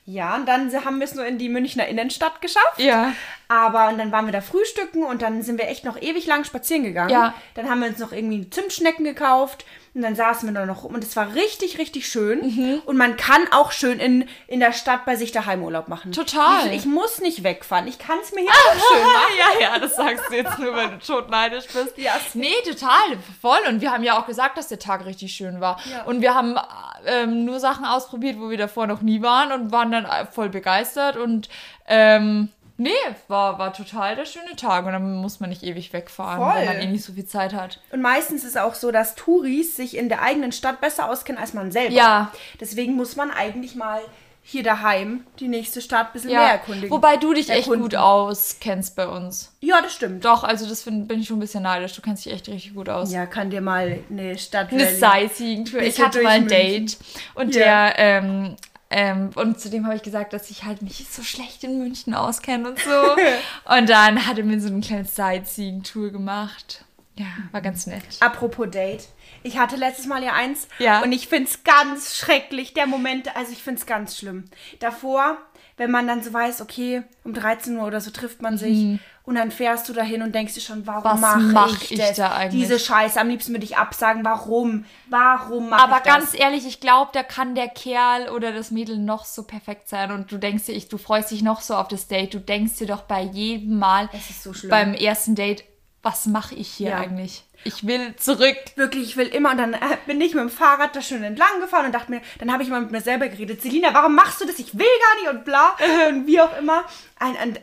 Ja, und dann haben wir es nur in die Münchner Innenstadt geschafft. Ja. Aber und dann waren wir da frühstücken und dann sind wir echt noch ewig lang spazieren gegangen. Ja. Dann haben wir uns noch irgendwie Zimtschnecken gekauft und dann saßen wir da noch rum und es war richtig, richtig schön. Mhm. Und man kann auch schön in, in der Stadt bei sich daheim Urlaub machen. Total. Ich, ich muss nicht wegfahren. Ich kann es mir hier auch schön (laughs) machen. ja, ja, das sagst du jetzt nur, weil du tot neidisch bist. Ja. Nee, total, voll. Und wir haben ja auch gesagt, dass der Tag richtig schön war. Ja. Und wir haben ähm, nur Sachen ausprobiert, wo wir davor noch nie waren und waren dann voll begeistert. Und ähm, nee, war, war total der schöne Tag. Und dann muss man nicht ewig wegfahren, Voll. weil man eh nicht so viel Zeit hat. Und meistens ist es auch so, dass Touris sich in der eigenen Stadt besser auskennen als man selber. Ja. Deswegen muss man eigentlich mal hier daheim die nächste Stadt ein bisschen mehr Ja, erkundigen. wobei du dich echt Erkunden. gut auskennst bei uns. Ja, das stimmt. Doch, also das find, bin ich schon ein bisschen neidisch. Du kennst dich echt richtig gut aus. Ja, kann dir mal eine Stadt eine Sightseeing-Tour. Ich hatte mal ein München. Date und Ja. der, ähm, ähm, und zudem habe ich gesagt, dass ich halt mich so schlecht in München auskenne und so. (laughs) und dann hat er mir so eine kleine Sightseeing-Tour gemacht. Ja, war ganz nett. Apropos Date. Ich hatte letztes Mal ja eins Ja. und ich find's ganz schrecklich, der Moment, also ich find's ganz schlimm. Davor wenn man dann so weiß, okay, um 13 Uhr oder so trifft man sich und dann fährst du dahin und denkst dir schon, warum mache mach ich, ich das? da eigentlich? Diese Scheiße, am liebsten würde ich absagen, warum? Warum mache Aber ich das? ganz ehrlich, ich glaube, da kann der Kerl oder das Mädel noch so perfekt sein und du denkst dir, ich, du freust dich noch so auf das Date. Du denkst dir doch bei jedem Mal Es ist so schlimm. beim ersten Date, was mache ich hier Ja. eigentlich? Ich will zurück. Wirklich, ich will immer und dann äh, bin ich mit dem Fahrrad da schön entlang gefahren und dachte mir, dann habe ich mal mit mir selber geredet, Selina, warum machst du das? Ich will gar nicht und bla und wie auch immer.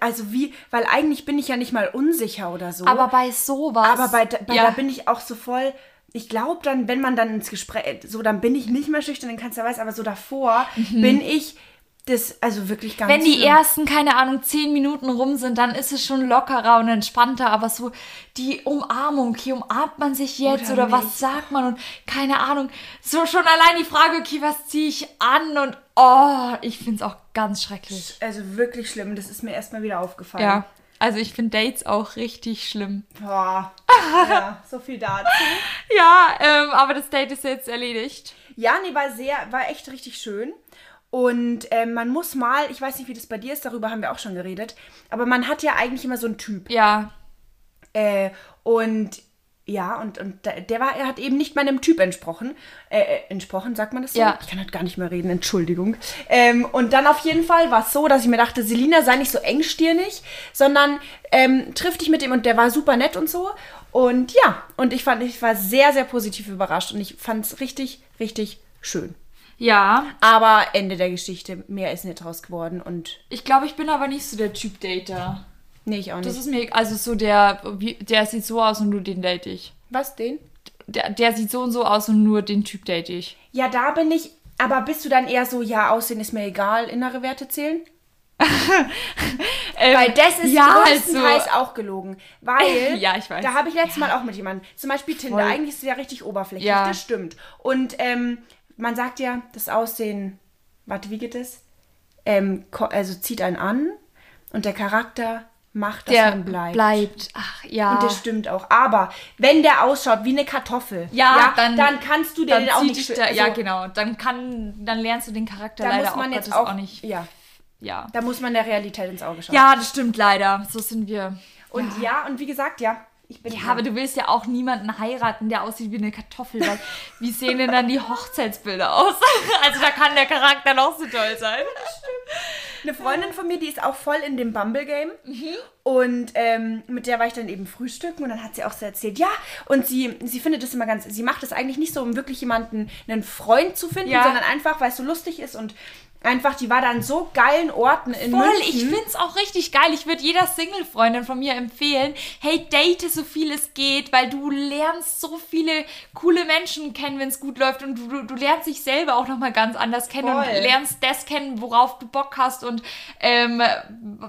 Also wie, weil eigentlich bin ich ja nicht mal unsicher oder so. Aber bei sowas. Aber bei, bei ja, da bin ich auch so voll. Ich glaube dann, wenn man dann ins Gespräch, so dann bin ich nicht mehr schüchtern, dann kannst du ja weiß, aber so davor bin ich das, also wirklich ganz wenn die schlimm. ersten, keine Ahnung, zehn Minuten rum sind, dann ist es schon lockerer und entspannter. Aber so die Umarmung, okay, umarmt man sich jetzt Oder oder, was sagt man und keine Ahnung. So schon allein die Frage, okay, was ziehe ich an und oh, ich finde es auch ganz schrecklich. Also wirklich schlimm, das ist mir erstmal wieder aufgefallen. Ja, also ich finde Dates auch richtig schlimm. Boah. (laughs) ja, so viel dazu. Ja, ähm, aber das Date ist jetzt erledigt. Ja, nee, war sehr, war echt richtig schön. Und ähm, man muss mal, ich weiß nicht, wie das bei dir ist, darüber haben wir auch schon geredet, aber man hat ja eigentlich immer so einen Typ. Ja, Äh, und ja, und, und der der war, er hat eben nicht meinem Typ entsprochen. Äh, äh, entsprochen, sagt man das so? Ja. Ich kann halt gar nicht mehr reden, Entschuldigung. Ähm, und dann auf jeden Fall war es so, dass ich mir dachte, Selina, sei nicht so engstirnig, sondern ähm, triff dich mit ihm und der war super nett und so. Und ja, und ich fand, ich war sehr, sehr positiv überrascht und ich fand es richtig, richtig schön. Ja. Aber Ende der Geschichte, mehr ist nicht draus geworden und Ich glaube, ich bin aber nicht so der Typ Dater. nee, ich auch nicht. Das ist mir, also so der, der sieht so aus und nur den date ich. Was, den? Der, der sieht so und so aus und nur den Typ date ich. Ja, da bin ich. Aber bist du dann eher so, ja, Aussehen ist mir egal, innere Werte zählen? (laughs) Ähm, Weil das ist ja, größtenteils also, auch gelogen. Weil, (laughs) Ja, ich weiß. da habe ich letztes Mal auch mit jemandem, zum Beispiel Tinder, Voll. eigentlich ist es ja richtig oberflächlich, Ja. das stimmt. Und ähm, man sagt ja, das Aussehen, warte, wie geht es? Ähm, also zieht einen an und der Charakter macht, dass der man bleibt. bleibt. Ach ja. Und das stimmt auch. Aber wenn der ausschaut wie eine Kartoffel, Ja, dann- dann kannst du den auch nicht der, Ja, also, genau. Dann kann, dann lernst du den Charakter Da leider muss man auch, jetzt auch, auch nicht. Ja, Ja. da muss man der Realität ins Auge schauen. Ja, das stimmt leider. So sind wir. Und ja, und wie gesagt, ja, ich bin Ja, aber du willst ja auch niemanden heiraten, der aussieht wie eine Kartoffel, weil wie sehen denn dann die Hochzeitsbilder aus? (laughs) Also da kann der Charakter noch so toll sein. (laughs) Eine Freundin von mir, die ist auch voll in dem Bumble-Game. Mhm. Und ähm, mit der war ich dann eben frühstücken und dann hat sie auch so erzählt, ja, und sie, sie findet das immer ganz, sie macht das eigentlich nicht so, um wirklich jemanden, einen Freund zu finden, Ja. sondern einfach, weil es so lustig ist und einfach, die war da an so geilen Orten in Voll, München. ich find's auch richtig geil. Ich würde jeder Single-Freundin von mir empfehlen, hey, date so viel es geht, weil du lernst so viele coole Menschen kennen, wenn es gut läuft und du, du, lernst dich selber auch nochmal ganz anders kennen und Voll. lernst das kennen, worauf du Bock hast und ähm,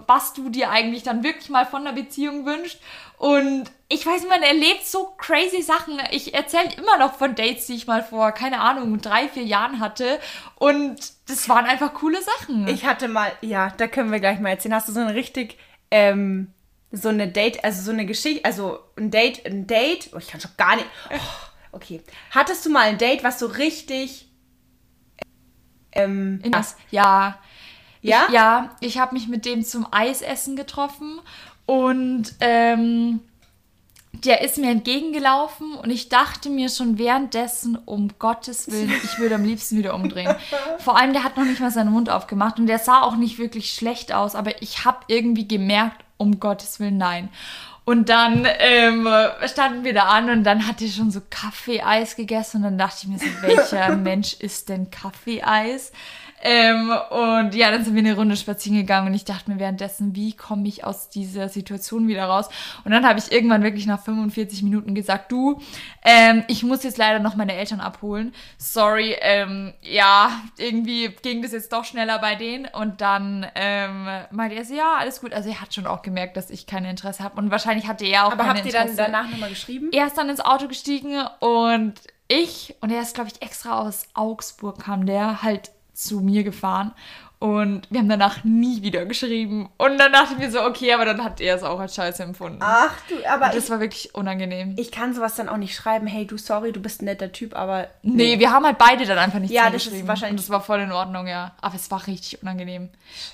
was du dir eigentlich dann wirklich mal von einer Beziehung wünschst. Und ich weiß, man erlebt so crazy Sachen. Ich erzähle immer noch von Dates, die ich mal vor, keine Ahnung, drei, vier Jahren hatte. Und das waren einfach coole Sachen. Ich hatte mal, ja, da können wir gleich mal erzählen. Hast du so eine richtig, ähm, so eine Date, also so eine Geschichte, also ein Date, ein Date, oh, ich kann schon gar nicht, oh, okay. Hattest du mal ein Date, was so richtig, ähm, In ja. Ja? Ich, ja, ich habe mich mit dem zum Eisessen getroffen und ähm, der ist mir entgegengelaufen und ich dachte mir schon währenddessen, um Gottes Willen, (laughs) ich würde am liebsten wieder umdrehen. Vor allem, der hat noch nicht mal seinen Mund aufgemacht und der sah auch nicht wirklich schlecht aus, aber ich habe irgendwie gemerkt, um Gottes Willen, nein. Und dann ähm, standen wir da an und dann hat er schon so Kaffeeeis gegessen und dann dachte ich mir so, welcher (laughs) Mensch isst denn Kaffeeeis? Ähm, und ja, dann sind wir eine Runde spazieren gegangen und ich dachte mir währenddessen, wie komme ich aus dieser Situation wieder raus? Und dann habe ich irgendwann wirklich nach 45 Minuten gesagt, du, ähm, ich muss jetzt leider noch meine Eltern abholen. Sorry, ähm, ja, irgendwie ging das jetzt doch schneller bei denen. Und dann ähm, meinte er so, ja, alles gut. Also er hat schon auch gemerkt, dass ich kein Interesse habe und wahrscheinlich hatte er auch aber habt ihr dann Interesse. danach nochmal geschrieben? Er ist dann ins Auto gestiegen und ich, und er ist, glaube ich, extra aus Augsburg kam der halt zu mir gefahren. Und wir haben danach nie wieder geschrieben. Und dann dachte ich mir so, okay, aber dann hat er es auch als Scheiße empfunden. Ach du, aber Und das ich, war wirklich unangenehm. ich kann sowas dann auch nicht schreiben. Hey, du, sorry, du bist ein netter Typ, aber. Nee, wir haben halt beide dann einfach nicht Ja, das ist zusammengeschrieben. wahrscheinlich- Und das war voll in Ordnung, ja. Aber es war richtig unangenehm.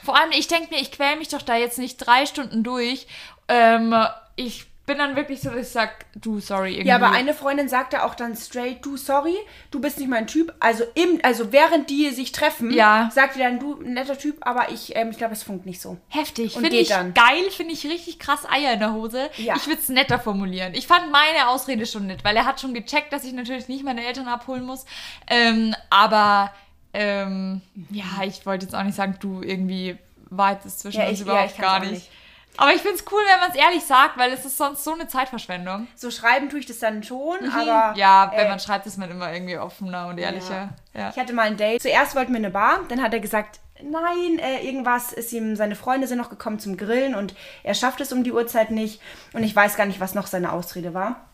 Vor allem, ich denke mir, ich quäl mich doch da jetzt nicht drei Stunden durch. Ähm, ich bin dann wirklich so, dass ich sag, du, sorry, irgendwie. Ja, aber eine Freundin sagte auch dann straight, du, sorry, du bist nicht mein Typ. Also im, also während die sich treffen, Ja. sagt die dann, du, ein netter Typ, aber ich, ähm, ich glaube, es funkt nicht so. Heftig. Finde ich dann. geil, finde ich richtig krass Eier in der Hose. Ja. Ich würde es netter formulieren. Ich fand meine Ausrede schon nett, weil er hat schon gecheckt, dass ich natürlich nicht meine Eltern abholen muss. Ähm, aber ähm, ja, ich wollte jetzt auch nicht sagen, du irgendwie war jetzt zwischen Ja, uns ich- ja, überhaupt kann's gar nicht. Aber ich finde es cool, wenn man es ehrlich sagt, weil es ist sonst so eine Zeitverschwendung. So schreiben tue ich das dann schon, aber. Mhm. ja, wenn äh, man schreibt, ist man immer irgendwie offener und ehrlicher. Ja. Ich hatte mal ein Date. Zuerst wollten wir eine Bar, dann hat er gesagt, nein, äh, irgendwas ist ihm, seine Freunde sind noch gekommen zum Grillen und er schafft es um die Uhrzeit nicht. Und ich weiß gar nicht, was noch seine Ausrede war.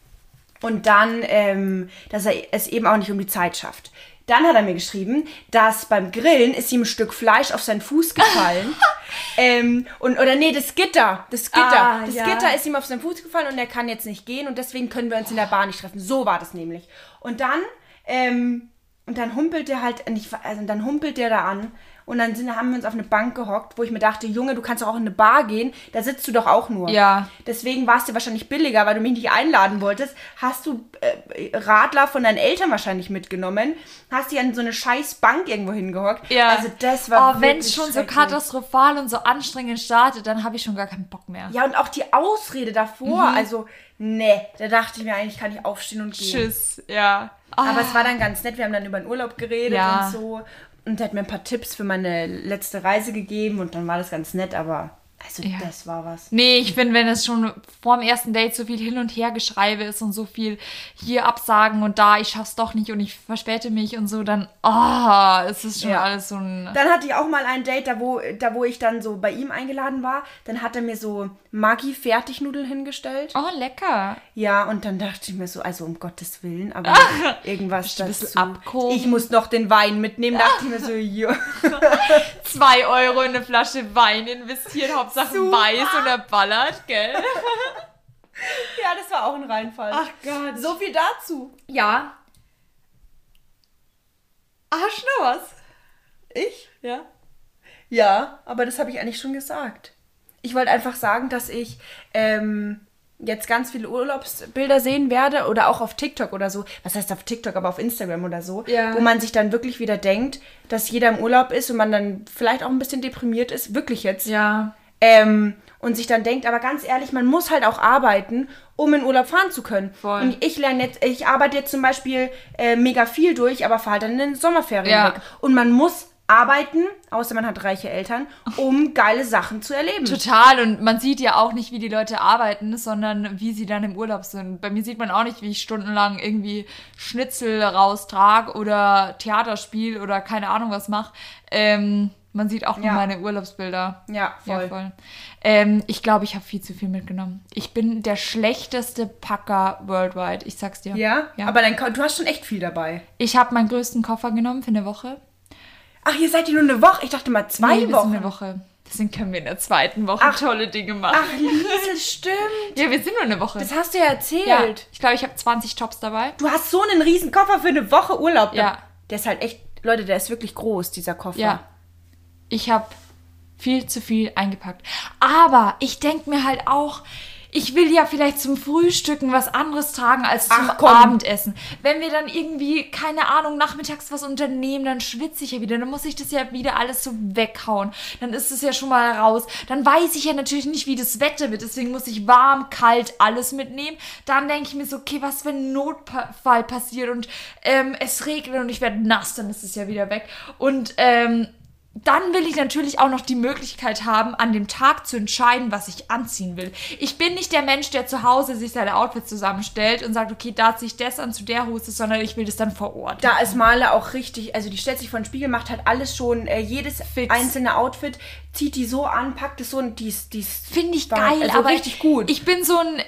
Und dann, ähm, dass er es eben auch nicht um die Zeit schafft. Dann hat er mir geschrieben, dass beim Grillen ist ihm ein Stück Fleisch auf seinen Fuß gefallen. (laughs) ähm, und, oder nee, das Gitter. Das Gitter. Ah, das ja. Gitter ist ihm auf seinen Fuß gefallen und er kann jetzt nicht gehen und deswegen können wir uns in der Bar nicht treffen. So war das nämlich. Und dann, ähm, und dann humpelt der halt, nicht, also dann humpelt der da an und dann sind, haben wir uns auf eine Bank gehockt, wo ich mir dachte, Junge, du kannst doch auch in eine Bar gehen, da sitzt du doch auch nur. Ja. Deswegen war es dir wahrscheinlich billiger, weil du mich nicht einladen wolltest. Hast du äh, Radler von deinen Eltern wahrscheinlich mitgenommen, hast dich an so eine scheiß Bank irgendwo hingehockt. Ja. Also das war Oh, wenn es schon so katastrophal und so anstrengend startet, dann habe ich schon gar keinen Bock mehr. Ja, und auch die Ausrede davor, also, nee, da dachte ich mir eigentlich, kann ich aufstehen und gehen. Tschüss, ja. Aber Ah. es war dann ganz nett, wir haben dann über den Urlaub geredet Ja. und so. Und er hat mir ein paar Tipps für meine letzte Reise gegeben und dann war das ganz nett, aber also Ja. das war was. Nee, ich finde, wenn es schon vor dem ersten Date so viel hin und her Geschreibe ist und so viel hier absagen und da, ich schaff's doch nicht und ich verspäte mich und so, dann, ah, es ist schon Ja. alles so ein. Dann hatte ich auch mal ein Date, da wo, da wo ich dann so bei ihm eingeladen war. Dann hat er mir so Maggi-Fertignudeln hingestellt. Oh, lecker. Ja, und dann dachte ich mir so, also um Gottes Willen, aber irgendwas ein bisschen dazu. abgehoben. Ich muss noch den Wein mitnehmen, dachte ich mir so, jo. (laughs) Zwei Euro in eine Flasche Wein investiert, Hauptsache Super. weiß und er ballert, gell? (laughs) Ja, das war auch ein Reinfall. Ach Gott. So viel dazu. Ja. Hast du noch was? Ich? Ja. Ja, aber das habe ich eigentlich schon gesagt. Ich wollte einfach sagen, dass ich ähm, jetzt ganz viele Urlaubsbilder sehen werde oder auch auf TikTok oder so. Was heißt auf TikTok, aber auf Instagram oder so. Ja. Wo man sich dann wirklich wieder denkt, dass jeder im Urlaub ist und man dann vielleicht auch ein bisschen deprimiert ist. Wirklich jetzt. Ja. Ähm, und sich dann denkt, aber ganz ehrlich, man muss halt auch arbeiten, um in Urlaub fahren zu können. Voll. Und ich lerne jetzt, ich arbeite jetzt zum Beispiel äh, mega viel durch, aber fahre dann in den Sommerferien Ja. weg. Und man muss arbeiten, außer man hat reiche Eltern, um (laughs) geile Sachen zu erleben. Total. Und man sieht ja auch nicht, wie die Leute arbeiten, sondern wie sie dann im Urlaub sind. Bei mir sieht man auch nicht, wie ich stundenlang irgendwie Schnitzel raustrag oder Theaterspiel oder keine Ahnung was mache. Ähm, man sieht auch nur Ja. meine Urlaubsbilder. Ja, voll. Ja, voll. Ähm, ich glaube, ich habe viel zu viel mitgenommen. Ich bin der schlechteste Packer worldwide. Ich sag's dir. Ja? Ja. Aber dein, du hast schon echt viel dabei. Ich habe meinen größten Koffer genommen für eine Woche. Ach, ihr seid hier nur eine Woche. Ich dachte mal zwei Nee, wir sind Wochen. eine Woche. Deswegen können wir in der zweiten Woche Ach. tolle Dinge machen. Ach, Liesel, stimmt. Ja, wir sind nur eine Woche. Das hast du ja erzählt. ja, ich glaube, ich habe 20 Tops dabei. Du hast so einen riesen Koffer für eine Woche Urlaub. Ja. Der ist halt echt, Leute, der ist wirklich groß, dieser Koffer. Ja. Ich habe viel zu viel eingepackt. Aber ich denke mir halt auch, ich will ja vielleicht zum Frühstücken was anderes tragen als zum Ach. Abendessen. Wenn wir dann irgendwie, keine Ahnung, nachmittags was unternehmen, dann schwitze ich ja wieder. Dann muss ich das ja wieder alles so weghauen. Dann ist es ja schon mal raus. Dann weiß ich ja natürlich nicht, wie das Wetter wird. Deswegen muss ich warm, kalt alles mitnehmen. Dann denke ich mir so, okay, was, wenn ein Notfall passiert und ähm, es regnet und ich werde nass, dann ist es ja wieder weg. Und ähm, dann will ich natürlich auch noch die Möglichkeit haben, an dem Tag zu entscheiden, was ich anziehen will. Ich bin nicht der Mensch, der zu Hause sich seine Outfits zusammenstellt und sagt, okay, da ziehe ich das an zu der Hose, sondern ich will das dann vor Ort. Da ist Male auch richtig, also die stellt sich vor den Spiegel, macht halt alles schon, äh, jedes Fix. einzelne Outfit, zieht die so an, packt es so und die ist, die ist Finde ich geil, also aber richtig gut. Ich bin so ein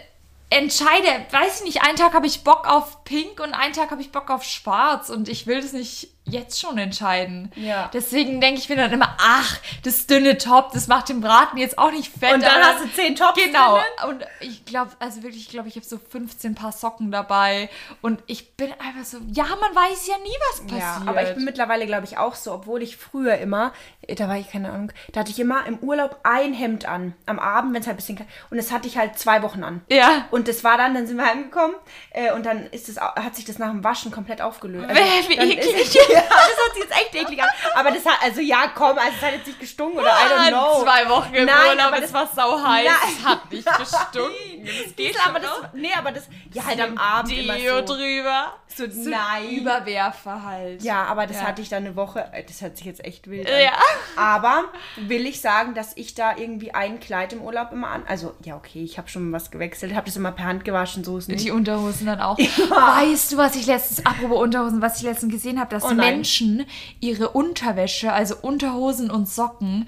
entscheide, weiß ich nicht, einen Tag habe ich Bock auf Pink und einen Tag habe ich Bock auf Schwarz und ich will das nicht jetzt schon entscheiden. Ja. Deswegen denke ich mir dann immer, ach, das dünne Top, das macht den Braten jetzt auch nicht fett. Und dann hast du zehn Tops Genau. drinnen? Und ich glaube, also wirklich, ich glaube, ich habe so 15 Paar Socken dabei und ich bin einfach so, ja, man weiß ja nie, was passiert. Ja, aber ich bin mittlerweile, glaube ich, auch so, obwohl ich früher immer, äh, da war ich keine Ahnung, da hatte ich immer im Urlaub ein Hemd an, am Abend, wenn es halt ein bisschen, kalt- und das hatte ich halt zwei Wochen an. Ja. Und das war dann, dann sind wir heimgekommen äh, und dann ist au- hat sich das nach dem Waschen komplett aufgelöst. Wie dann eklig. (laughs) Ja, das hat sich jetzt echt eklig an. Aber das hat, also ja, komm, also es hat jetzt nicht gestunken oder I don't know. Zwei Wochen im Nein, Urlaub, aber das- war sau heiß, es hat nicht gestunken. Das geht Diesel, aber das, nee, aber das, ja, halt am Abend immer Deo so. drüber. So, nein. Überwerfer halt. Ja, aber das Ja. hatte ich dann eine Woche. äh, Das hört sich jetzt echt wild an. Ja. Aber will ich sagen, dass ich da irgendwie ein Kleid im Urlaub immer an. Also, ja, okay, ich habe schon was gewechselt, habe das immer per Hand gewaschen, so ist nicht. Die Unterhosen dann auch. Weißt du, was ich letztens, apropos Unterhosen, was ich letztens gesehen habe, dass Oh. Menschen ihre Unterwäsche, also Unterhosen und Socken,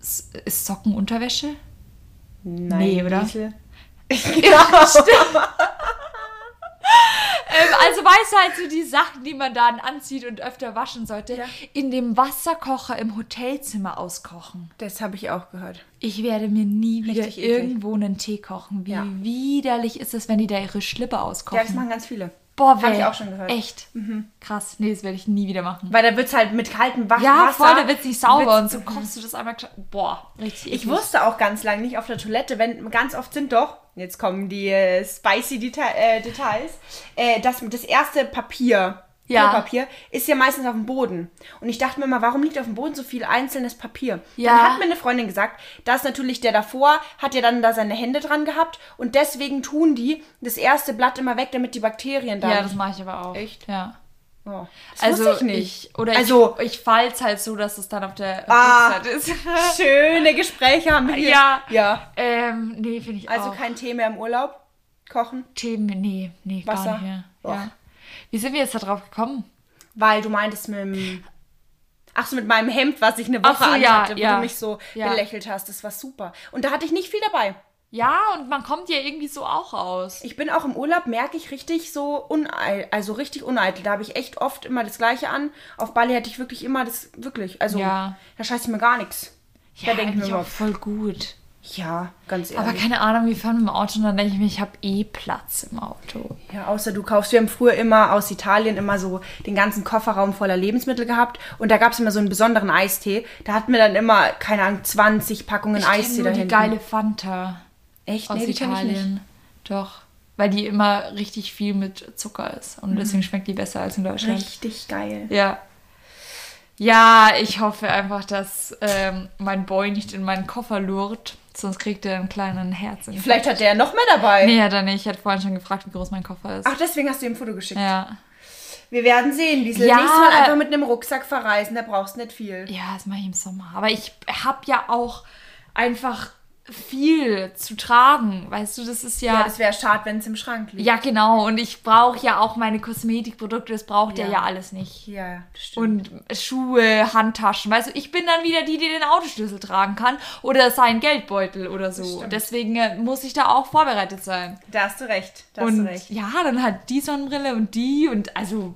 ist Socken Unterwäsche? Nein, Nee, oder? Liesel. (laughs) (laughs) Ähm, also weißt du halt so die Sachen, die man dann anzieht und öfter waschen sollte, Ja. in dem Wasserkocher im Hotelzimmer auskochen. Das habe ich auch gehört. Ich werde mir nie wieder Richtig irgendwo einen Tee kochen. Wie Ja. widerlich ist es, wenn die da ihre Schlippe Ja, auskochen? das machen ganz viele. Boah, Hab ich auch schon gehört. Mhm. Echt? Krass. Nee, das werde ich nie wieder machen. Weil da wird es halt mit kaltem Wa Ja, Wasser. voll, da wird es nicht sauber und so kochst du das einmal. Boah, richtig. Ich wusste auch ganz lange nicht auf der Toilette, wenn ganz oft sind doch, jetzt kommen die äh, spicy Deta äh, Details, äh, das, das erste Papier, Ja. Klopapier, ist ja meistens auf dem Boden. Und ich dachte mir immer, warum liegt auf dem Boden so viel einzelnes Papier? Ja. Dann hat mir eine Freundin gesagt, dass natürlich der davor hat ja dann da seine Hände dran gehabt und deswegen tun die das erste Blatt immer weg, damit die Bakterien da Ja, das mache ich aber auch. Echt? Ja. Oh, das Also ich nicht. ich oder Also- ich, ich falls halt so, dass es dann auf der Ah. Rückseite ist. (laughs) Schöne Gespräche haben wir hier. Ja. Ja. ähm, nee, finde ich Also auch. kein Tee mehr im Urlaub. Kochen. Themen, nee, nee, Wasser. gar nicht mehr. Ja. Wie sind wir jetzt da drauf gekommen? Weil du meintest mit dem. Ach so, mit meinem Hemd, was ich eine Woche so, ja, anhatte, wo ja. du mich so Ja. belächelt hast. Das war super. Und da hatte ich nicht viel dabei. Ja, und man kommt ja irgendwie so auch aus. Ich bin auch im Urlaub, merke ich richtig so uneitel, also richtig uneitel. Da habe ich echt oft immer das Gleiche an. Auf Bali hatte ich wirklich immer das, wirklich, also Ja. da scheiße ich mir gar nichts. Ja, da denke ich mir immer, voll gut. Ja, ganz ehrlich. Aber keine Ahnung, wir fahren mit dem Auto und dann denke ich mir, ich habe eh Platz im Auto. Ja, außer du kaufst. Wir haben früher immer aus Italien immer so den ganzen Kofferraum voller Lebensmittel gehabt. Und da gab es immer so einen besonderen Eistee. Da hatten wir dann immer, keine Ahnung, 20 Packungen Ich Eistee nur da die geile Fanta Echt? aus Nee. Italien. Doch. Weil die immer richtig viel mit Zucker ist. Und deswegen schmeckt die besser als in Deutschland. Richtig geil. Ja. Ja, ich hoffe einfach, dass ähm, mein Boy nicht in meinen Koffer lurrt. Sonst kriegt er einen kleinen Herzen. Vielleicht hat der noch mehr dabei. Nee, hat er nicht. Ich hatte vorhin schon gefragt, wie groß mein Koffer ist. Ach, deswegen hast du ihm ein Foto geschickt. Ja. Wir werden sehen. Liesel, Ja. nächstes Mal einfach mit einem Rucksack verreisen. Da brauchst du nicht viel. Ja, das mache ich im Sommer. Aber ich habe ja auch einfach viel zu tragen. Weißt du, das ist Ja, ja. das wäre schade, wenn es im Schrank liegt. Ja, genau. Und ich brauche ja auch meine Kosmetikprodukte. Das braucht ja. Ja. ja alles nicht. Ja, ja, das stimmt. Und Schuhe, Handtaschen. Weißt du, ich bin dann wieder die, die den Autoschlüssel tragen kann. Oder seinen Geldbeutel oder so. Deswegen äh, muss ich da auch vorbereitet sein. Da hast du recht. Da hast und du recht. ja, dann halt die Sonnenbrille und die und also.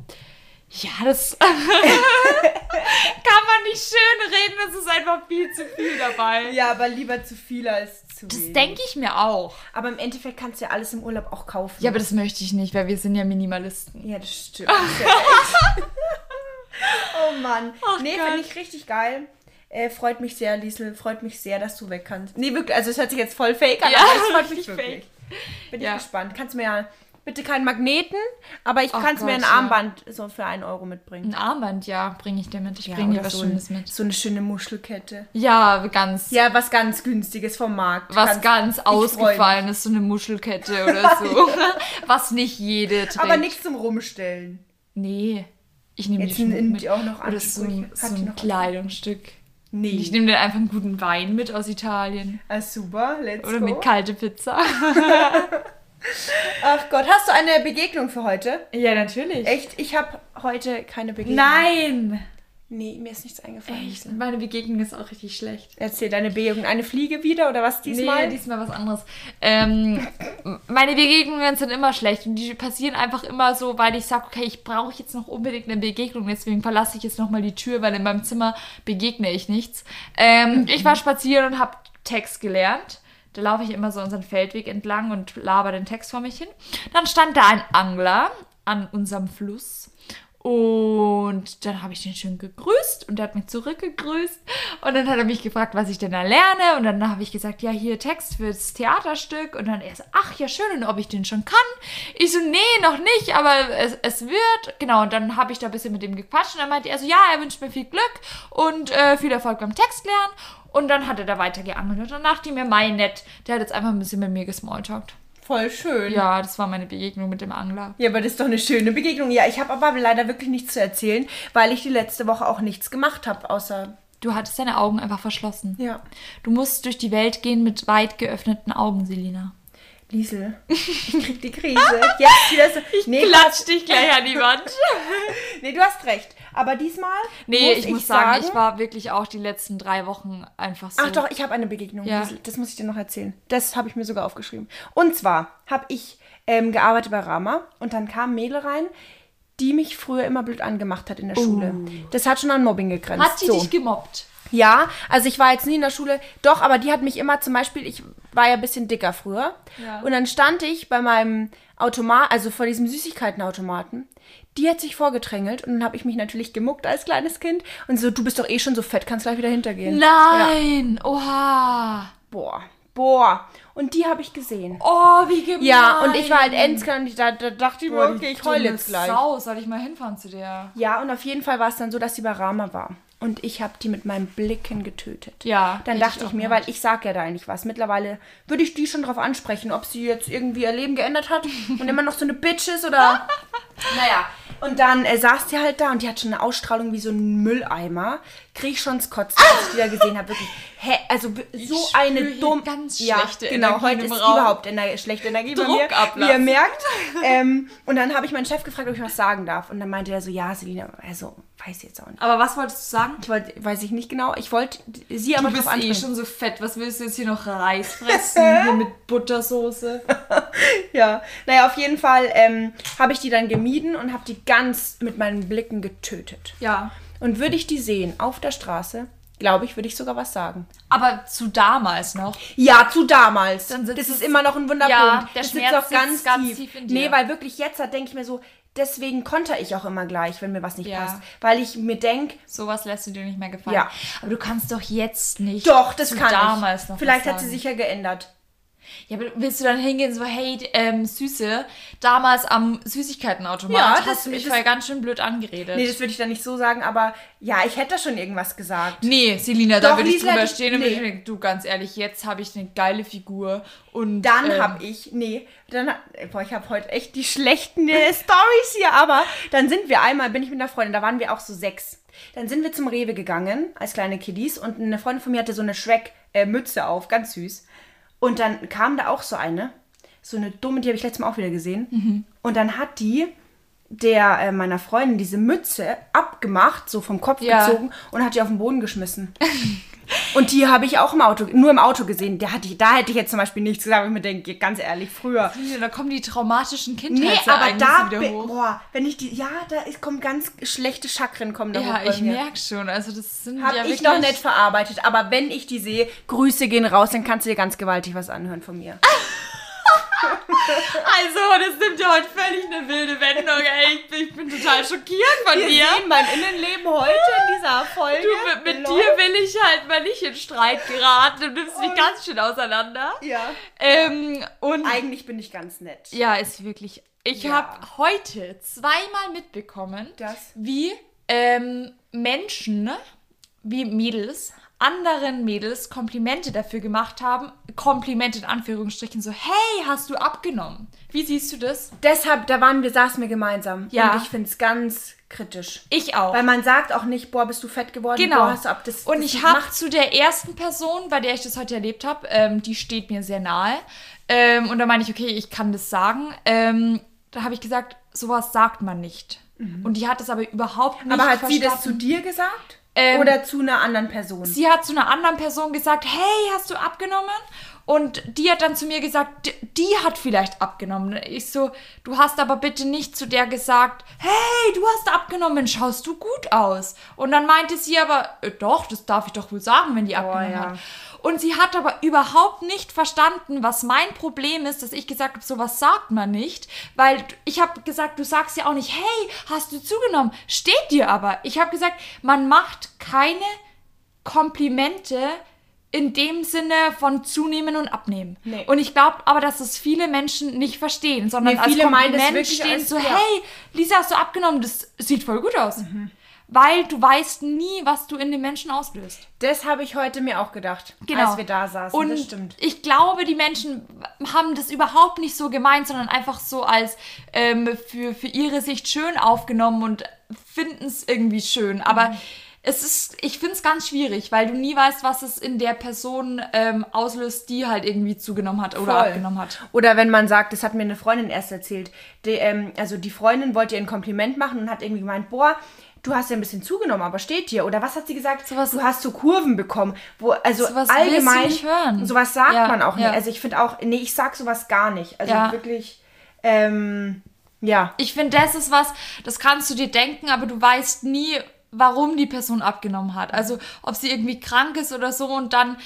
Ja, das (laughs) (laughs) man nicht schön reden, es ist einfach viel zu viel dabei. Ja, aber lieber zu viel als zu Das wenig. denke ich mir auch. Aber im Endeffekt kannst du ja alles im Urlaub auch kaufen. Ja, aber das möchte ich nicht, weil wir sind ja Minimalisten. Ja, das stimmt. (laughs) Oh Mann. Ach nee, finde ich richtig geil. Äh, freut mich sehr, Liesel. Freut mich sehr, dass du weg kannst. Nee, wirklich. Also, es hört sich jetzt voll fake an, Ja, aber es freut mich wirklich. Bin Ja. ich gespannt. Kannst mir ja bitte keinen Magneten, aber ich Ach kann mir Gott, ein ja. Armband so für einen Euro mitbringen. Ein Armband, ja, bringe ich dir mit. Ich Ja, bringe dir oder was so, Schönes mit. so eine schöne Muschelkette. Ja, ganz. Ja, was ganz günstiges vom Markt. was ganz ich freu mich. ausgefallen ist, so eine Muschelkette oder (laughs) so. was nicht jede trägt. Aber nichts zum Rumstellen. Nee. Ich nehme Jetzt nimmt die auch noch Oder so so ein? Kleidungsstück. Nee. Ich nehme dann einfach einen guten Wein mit aus Italien. ah, super, let's Oder go. eine kalte Pizza. (laughs) Ach Gott, hast du eine Begegnung für heute? Ja, natürlich. Echt? Ich habe heute keine Begegnung. Nein! Nee, mir ist nichts eingefallen. Echt? Meine Begegnung ist auch richtig schlecht. Erzähl deine Begegnung. Eine Fliege wieder oder was diesmal? Nee, diesmal was anderes. Ähm, meine Begegnungen sind immer schlecht und die passieren einfach immer so, weil ich sage, okay, ich brauche jetzt noch unbedingt eine Begegnung, deswegen verlasse ich jetzt nochmal die Tür, weil in meinem Zimmer begegne ich nichts. Ähm, ich war spazieren und habe Text gelernt. Da laufe ich immer so unseren Feldweg entlang und laber den Text vor mich hin. Dann stand da ein Angler an unserem Fluss und dann habe ich den schön gegrüßt und der hat mich zurückgegrüßt. Und dann hat er mich gefragt, was ich denn da lerne. Und dann habe ich gesagt, ja, hier Text fürs Theaterstück. Und dann er so, ach ja, schön, und ob ich den schon kann. Ich so, nee, noch nicht, aber es, es wird. Genau, und dann habe ich da ein bisschen mit ihm gequatscht. Und dann meinte er so, ja, er wünscht mir viel Glück und äh, viel Erfolg beim Text lernen. Und dann hat er da weiter geangelt. Und dann dachte ich mir, mein nett, der hat jetzt einfach ein bisschen mit mir gesmalltalkt. Voll schön. Ja, das war meine Begegnung mit dem Angler. Ja, aber das ist doch eine schöne Begegnung. Ja, ich habe aber leider wirklich nichts zu erzählen, weil ich die letzte Woche auch nichts gemacht habe, außer. Du hattest deine Augen einfach verschlossen. Ja. Du musst durch die Welt gehen mit weit geöffneten Augen, Selina. Liesel, (laughs) ich krieg die Krise. Jetzt wieder so. Ich nee, klatsch dich gleich an die Wand. (laughs) nee, du hast recht. Aber diesmal. Nee, muss ich, ich muss sagen, sagen, ich war wirklich auch die letzten drei Wochen einfach so. Ach doch, ich habe eine Begegnung. Ja. Das muss ich dir noch erzählen. Das habe ich mir sogar aufgeschrieben. Und zwar habe ich ähm, gearbeitet bei Rama und dann kam ein Mädel rein, die mich früher immer blöd angemacht hat in der Schule. Uh. Das hat schon an Mobbing gegrenzt. Hat die so. dich gemobbt? Ja, also ich war jetzt nie in der Schule, doch, aber die hat mich immer zum Beispiel, ich war ja ein bisschen dicker früher. Ja. Und dann stand ich bei meinem Automat, also vor diesem Süßigkeitenautomaten. Die hat sich vorgedrängelt und dann habe ich mich natürlich gemuckt als kleines Kind und so, du bist doch eh schon so fett, kannst gleich wieder hintergehen. Nein, ja. oha. Boah, boah. Und die habe ich gesehen. Oh, wie gemein. Ja, und ich war halt Endsker und ich, da, da dachte ich mir, okay, ich heule jetzt gleich. Sau, soll ich mal hinfahren zu dir? Ja, und auf jeden Fall war es dann so, dass sie bei Rama war. Und ich habe die mit meinen Blicken getötet. Ja. Dann dachte ich, mir, weil ich sage ja da eigentlich was. Mittlerweile würde ich die schon drauf ansprechen, ob sie jetzt irgendwie ihr Leben geändert hat (laughs) und immer noch so eine Bitch ist oder. (laughs) naja. Und dann äh, saß die halt da und die hat schon eine Ausstrahlung wie so ein Mülleimer. Krieg ich schon das Kotzen, als ich die da gesehen habe. Wirklich, hä, also so ich eine dumme. ganz schlechte ja, genau, Energie heute ist Raum. überhaupt ener schlechte Energie Druck bei mir, ablassen. wie ihr merkt. (laughs) ähm, und dann habe ich meinen Chef gefragt, ob ich was sagen darf. Und dann meinte er so, ja, Selina, also weiß jetzt auch nicht. Aber was wolltest du sagen? Ich wollte, weiß ich nicht genau. Ich wollte sie aber Du bist eh schon so fett. Was willst du jetzt hier noch Reis fressen? (laughs) hier mit Buttersoße. (laughs) ja. Naja, auf jeden Fall ähm, habe ich die dann gemieden und habe die ganz mit meinen Blicken getötet. Ja. Und würde ich die sehen auf der Straße, glaube ich, würde ich sogar was sagen. Aber zu damals noch? Ja, zu damals. das ist immer noch ein Wunderpunkt. Ja, der das Schmerz sitzt auch ganz, ganz tief. tief in dir. Nee, weil wirklich jetzt denke ich mir so, deswegen konter ich auch immer gleich, wenn mir was nicht ja. passt. Weil ich mir denke. Sowas lässt du dir nicht mehr gefallen. Ja. Aber du kannst doch jetzt nicht. Doch, das kann damals ich. noch. Vielleicht hat sie sich ja geändert. Ja, aber willst du dann hingehen so, hey, ähm, Süße, damals am Süßigkeitenautomat ja, das, hast du mich vorher ganz schön blöd angeredet. Nee, das würde ich dann nicht so sagen, aber ja, ich hätte da schon irgendwas gesagt. Nee, Selina, da würde ich drüber stehen nee. und würde ich du, ganz ehrlich, jetzt habe ich eine geile Figur und... Dann ähm, habe ich, nee, dann, boah, ich habe heute echt die schlechten äh, Stories hier, aber dann sind wir einmal, bin ich mit einer Freundin, da waren wir auch so sechs. Dann sind wir zum Rewe gegangen, als kleine Kiddies und eine Freundin von mir hatte so eine Shrek-Mütze äh, auf, ganz süß. Und dann kam da auch so eine, so eine dumme, die habe ich letztes Mal auch wieder gesehen. Mhm. Und dann hat die der äh, meiner Freundin diese Mütze abgemacht, so vom Kopf ja. gezogen und hat die auf den Boden geschmissen. (laughs) und die habe ich auch im Auto, nur im Auto gesehen. Der hatte ich, da hätte ich jetzt zum Beispiel nichts gesagt, aber ich mir denke, ganz ehrlich, früher. Da kommen die traumatischen Kindheiten Nee, aber da, wieder hoch. boah, wenn ich die, ja, da ist, kommen ganz schlechte Chakren kommen da ja, hoch. Ja, ich merke schon. Also das sind Hab ja ich noch nicht verarbeitet, aber wenn ich die sehe, Grüße gehen raus, dann kannst du dir ganz gewaltig was anhören von mir. (laughs) Also, das nimmt ja heute völlig eine wilde Wendung, ey. Ich bin, total schockiert von Wir dir. Sehen mein Innenleben heute Folge. Du, mit, mit dir will ich halt mal nicht in Streit geraten. Du nimmst mich ganz schön auseinander. Ja. Ähm, und Eigentlich bin ich ganz nett. Ja, ist wirklich. Ich ja. habe heute zweimal mitbekommen, das? wie ähm, Menschen, wie Mädels, anderen Mädels Komplimente dafür gemacht haben. Komplimente in Anführungsstrichen, so, hey, hast du abgenommen? Wie siehst du das? Deshalb, da waren wir, saßen wir gemeinsam. Ja. Und ich finde es ganz kritisch. Ich auch. Weil man sagt auch nicht, boah, bist du fett geworden? Genau. Boah, hast du ab. Das, und das ich habe zu der ersten Person, bei der ich das heute erlebt habe, ähm, die steht mir sehr nahe. Ähm, und da meine ich, okay, ich kann das sagen. Ähm, da habe ich gesagt, sowas sagt man nicht. Und die hat es aber überhaupt nicht Mhm. Aber hat verstanden. sie das zu dir gesagt? Ähm, Oder zu einer anderen Person? Sie hat zu einer anderen Person gesagt, hey, hast du abgenommen? Und die hat dann zu mir gesagt, "D- die hat vielleicht abgenommen. Ich so, du hast aber bitte nicht zu der gesagt, hey, du hast abgenommen, schaust du gut aus. Und dann meinte sie aber, äh, doch, das darf ich doch wohl sagen, wenn die abgenommen ja. hat. Und sie hat aber überhaupt nicht verstanden, was mein Problem ist, dass ich gesagt habe, sowas sagt man nicht, weil ich habe gesagt, du sagst ja auch nicht, hey, hast du zugenommen? Steht dir aber. Ich habe gesagt, man macht keine Komplimente in dem Sinne von zunehmen und abnehmen. Nee. Und ich glaube aber, dass es viele Menschen nicht verstehen, sondern Nee, als viele meinen das Kompliment stehen als- so, ja. hey, Lisa, hast du abgenommen? Das sieht voll gut aus. Mhm. Weil du weißt nie, was du in den Menschen auslöst. Das habe ich heute mir auch gedacht, Genau. als wir da saßen. Und das stimmt. ich glaube, die Menschen haben das überhaupt nicht so gemeint, sondern einfach so als ähm, für, für ihre Sicht schön aufgenommen und finden es irgendwie schön. Aber Mhm. Es ist, ich finde es ganz schwierig, weil du nie weißt, was es in der Person ähm, auslöst, die halt irgendwie zugenommen hat oder Voll. abgenommen hat. Oder wenn man sagt, das hat mir eine Freundin erst erzählt. Die, ähm, also die Freundin wollte ihr ein Kompliment machen und hat irgendwie gemeint, boah, du hast ja ein bisschen zugenommen, aber steht dir. Oder was hat sie gesagt? Sowas- du hast so Kurven bekommen. Wo, also Sowas allgemein, nicht hören. sowas sagt Ja, man auch ja. nicht. Also ich finde auch, nee, ich sag sowas gar nicht. Also Ja. wirklich, ähm, ja. Ich finde, das ist was, das kannst du dir denken, aber du weißt nie, warum die Person abgenommen hat. Also, ob sie irgendwie krank ist oder so und dann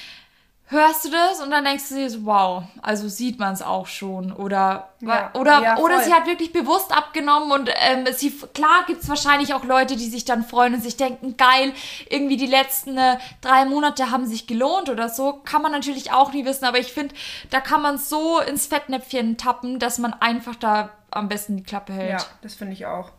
hörst du das und dann denkst du dir so, wow, also sieht man es auch schon. Oder, Ja. oder, Ja, oder sie hat wirklich bewusst abgenommen und ähm, sie, klar gibt es wahrscheinlich auch Leute, die sich dann freuen und sich denken, geil, irgendwie die letzten äh, drei Monate haben sich gelohnt oder so. Kann man natürlich auch nie wissen, aber ich finde, da kann man so ins Fettnäpfchen tappen, dass man einfach da am besten die Klappe hält. Ja, das finde ich auch.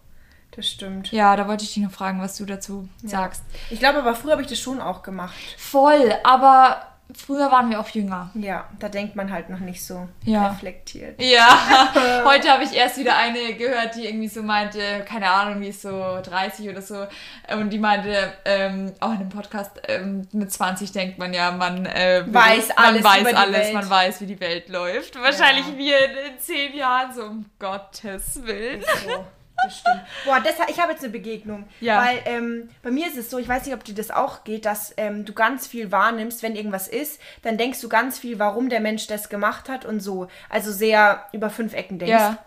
Das stimmt. Ja, da wollte ich dich noch fragen, was du dazu sagst. Ich glaube aber früher habe ich das schon auch gemacht. Voll, aber früher waren wir auch jünger. Ja, da denkt man halt noch nicht so Ja. reflektiert. Ja, (laughs) heute habe ich erst wieder eine gehört, die irgendwie so meinte, keine Ahnung, die ist so 30 oder so, und die meinte, ähm, auch in dem Podcast, ähm, mit 20 denkt man ja, man äh, Weiß man alles weiß über die alles, man weiß, wie die Welt läuft. Wahrscheinlich Ja. wir in, in zehn Jahren so, um Gottes Willen. So, das stimmt. Boah, das, ich habe jetzt eine Begegnung. Ja. Weil ähm, bei mir ist es so, ich weiß nicht, ob dir das auch geht, dass ähm, du ganz viel wahrnimmst, wenn irgendwas ist, dann denkst du ganz viel, warum der Mensch das gemacht hat und so. Also sehr über fünf Ecken denkst. Ja.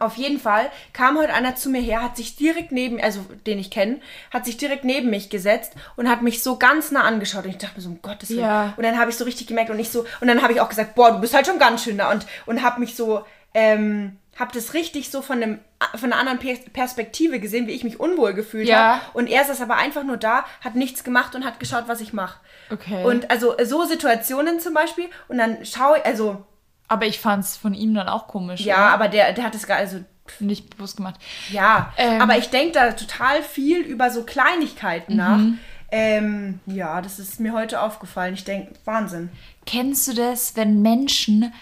Auf jeden Fall kam heute einer zu mir her, hat sich direkt neben, also den ich kenne, hat sich direkt neben mich gesetzt und hat mich so ganz nah angeschaut. Und ich dachte mir so, um Gottes Willen. Ja. Und dann habe ich so richtig gemerkt und ich so, und dann habe ich auch gesagt, boah, du bist halt schon ganz schön da und, und habe mich so, ähm, habe das richtig so von, einem, von einer anderen Per- Perspektive gesehen, wie ich mich unwohl gefühlt Ja. habe. Und er saß aber einfach nur da, hat nichts gemacht und hat geschaut, was ich mache. Okay. Und also so Situationen zum Beispiel und dann schaue ich, also aber ich fand es von ihm dann auch komisch. ja, oder? aber der, der hat es gar, also Nicht bewusst gemacht. Ja, Ähm. aber ich denke da total viel über so Kleinigkeiten nach. Mhm. Ähm, ja, das ist mir heute aufgefallen. Ich denke, Wahnsinn. Kennst du das, wenn Menschen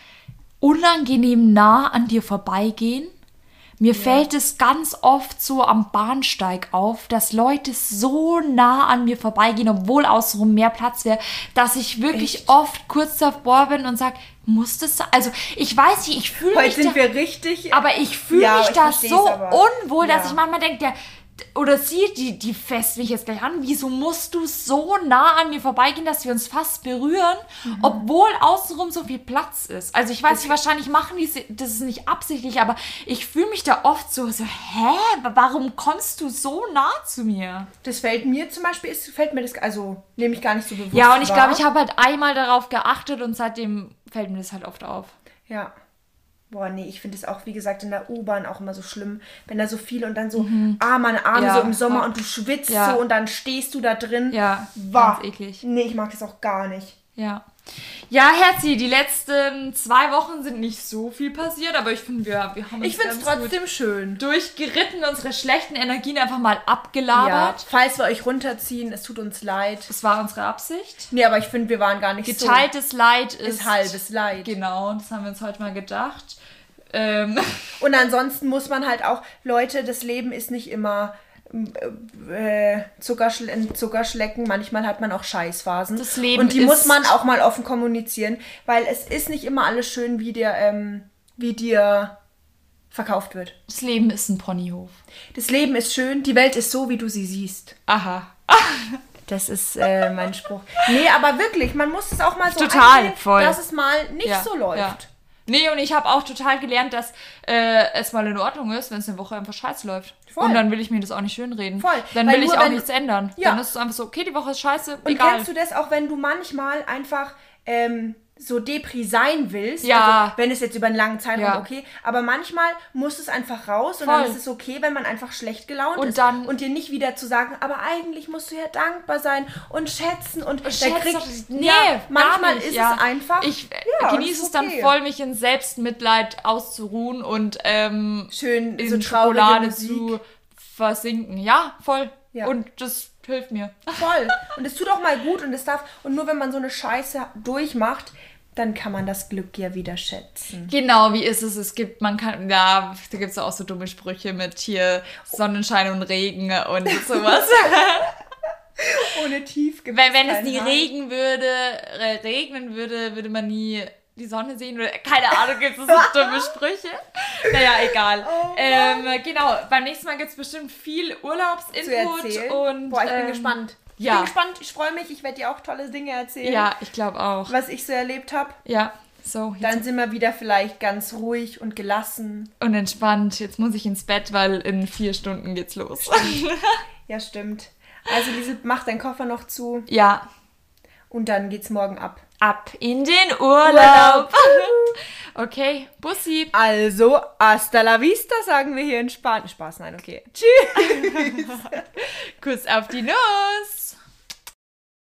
unangenehm nah an dir vorbeigehen? Mir fällt es ganz oft so am Bahnsteig auf, dass Leute so nah an mir vorbeigehen, obwohl außenrum mehr Platz wäre, dass ich wirklich Echt? oft kurz davor bin und sage, muss das sein? Also ich weiß nicht, ich fühle Heute mich sind da, wir richtig. aber ich fühle Ja, mich ich da so unwohl, dass Ja. ich manchmal denke, der oder sie, die, die fest mich jetzt gleich an, wieso musst du so nah an mir vorbeigehen, dass wir uns fast berühren, Mhm. obwohl außenrum so viel Platz ist. Also ich weiß nicht, wahrscheinlich machen die das ist nicht absichtlich, aber ich fühle mich da oft so, so, hä, warum kommst du so nah zu mir? das fällt mir zum Beispiel, ist, fällt mir das, also nehme ich gar nicht so bewusst Ja, und ich glaube, ich habe halt einmal darauf geachtet und seitdem fällt mir das halt oft auf. Ja. Boah, nee, ich finde es auch, wie gesagt, in der U-Bahn auch immer so schlimm, wenn da so viel und dann so, ah, meine Arme Mhm. Ja, so im Sommer und du schwitzt Ja. so und dann stehst du da drin. Ja, Wah. ganz eklig. Nee, ich mag das auch gar nicht. Ja. Ja, Herzi, die letzten zwei Wochen sind nicht so viel passiert, aber ich finde, wir, wir haben uns Ich finde es trotzdem schön. durchgeritten, unsere schlechten Energien einfach mal Ja, abgelabert. falls wir euch runterziehen, es tut uns leid. Das war unsere Absicht. Nee, aber ich finde, wir waren gar nicht Geteiltes Leid so. ist, Ist halbes Leid. Genau, das haben wir uns heute mal gedacht. Ähm, Und ansonsten muss man halt auch, Leute, das Leben ist nicht immer äh, Zuckerschle Zuckerschlecken. Manchmal hat man auch Scheißphasen. Das Leben Und die muss man auch mal offen kommunizieren, weil es ist nicht immer alles schön, wie dir, ähm, wie dir verkauft wird. Das Leben ist ein Ponyhof. Das Leben ist schön, die Welt ist so, wie du sie siehst. Aha. (laughs) Das ist äh, mein Spruch. Nee, aber wirklich, man muss es auch mal so Total, angehen, voll. dass es mal nicht Ja, so läuft. ja. Nee, und ich habe auch total gelernt, dass äh, es mal in Ordnung ist, wenn es eine Woche einfach scheiße läuft. Voll. Und dann will ich mir das auch nicht schönreden. Voll. Dann Weil will ich auch nichts ändern. Ja. Dann ist es einfach so, okay, die Woche ist scheiße, Und egal. kennst du das auch, wenn du manchmal einfach ähm, so Depri sein willst? Ja. Also, wenn es jetzt über einen langen Zeitraum Ja. okay. Aber manchmal muss es einfach raus und Voll. dann ist es okay, wenn man einfach schlecht gelaunt Und ist. dann- und dir nicht wieder zu sagen, aber eigentlich musst du ja dankbar sein und schätzen und Schätz dann kriegt, nee, ja, manchmal nicht, ist ja. es einfach. Ich äh, Ja, und genieße es dann voll, mich in Selbstmitleid auszuruhen und ähm, schön in so Schokolade Musik. zu versinken. Ja, voll. Ja. Und das hilft mir. Voll. Und es tut auch mal gut und es darf. Und nur wenn man so eine Scheiße durchmacht, dann kann man das Glück ja wieder schätzen. Genau, wie ist es? Es gibt, man kann, ja, da gibt es auch so dumme Sprüche mit hier Sonnenschein und Regen und (laughs) sowas. Ohne tief wenn wenn es nie regen würde, äh, regnen würde, würde man nie die Sonne sehen oder keine Ahnung, gibt es so dumme Sprüche. Naja, egal. Oh ähm, genau, beim nächsten Mal gibt es bestimmt viel Urlaubsinput und Boah, ich bin ähm, gespannt. Ich ja. bin gespannt, ich freue mich, ich werde dir auch tolle Dinge erzählen, Ja, ich glaube auch. was ich so erlebt habe. Ja, so. Dann sind wir wieder vielleicht ganz ruhig und gelassen. und entspannt. Jetzt muss ich ins Bett, weil in vier Stunden geht's los. Ja, stimmt. Also, Lise, mach deinen Koffer noch zu ja, und dann geht's morgen ab. ab in den Urlaub. (laughs) okay, Bussi. Also, hasta la vista, sagen wir hier in Spanien. Spaß, nein, okay. (laughs) Tschüss. Kuss auf die Nuss.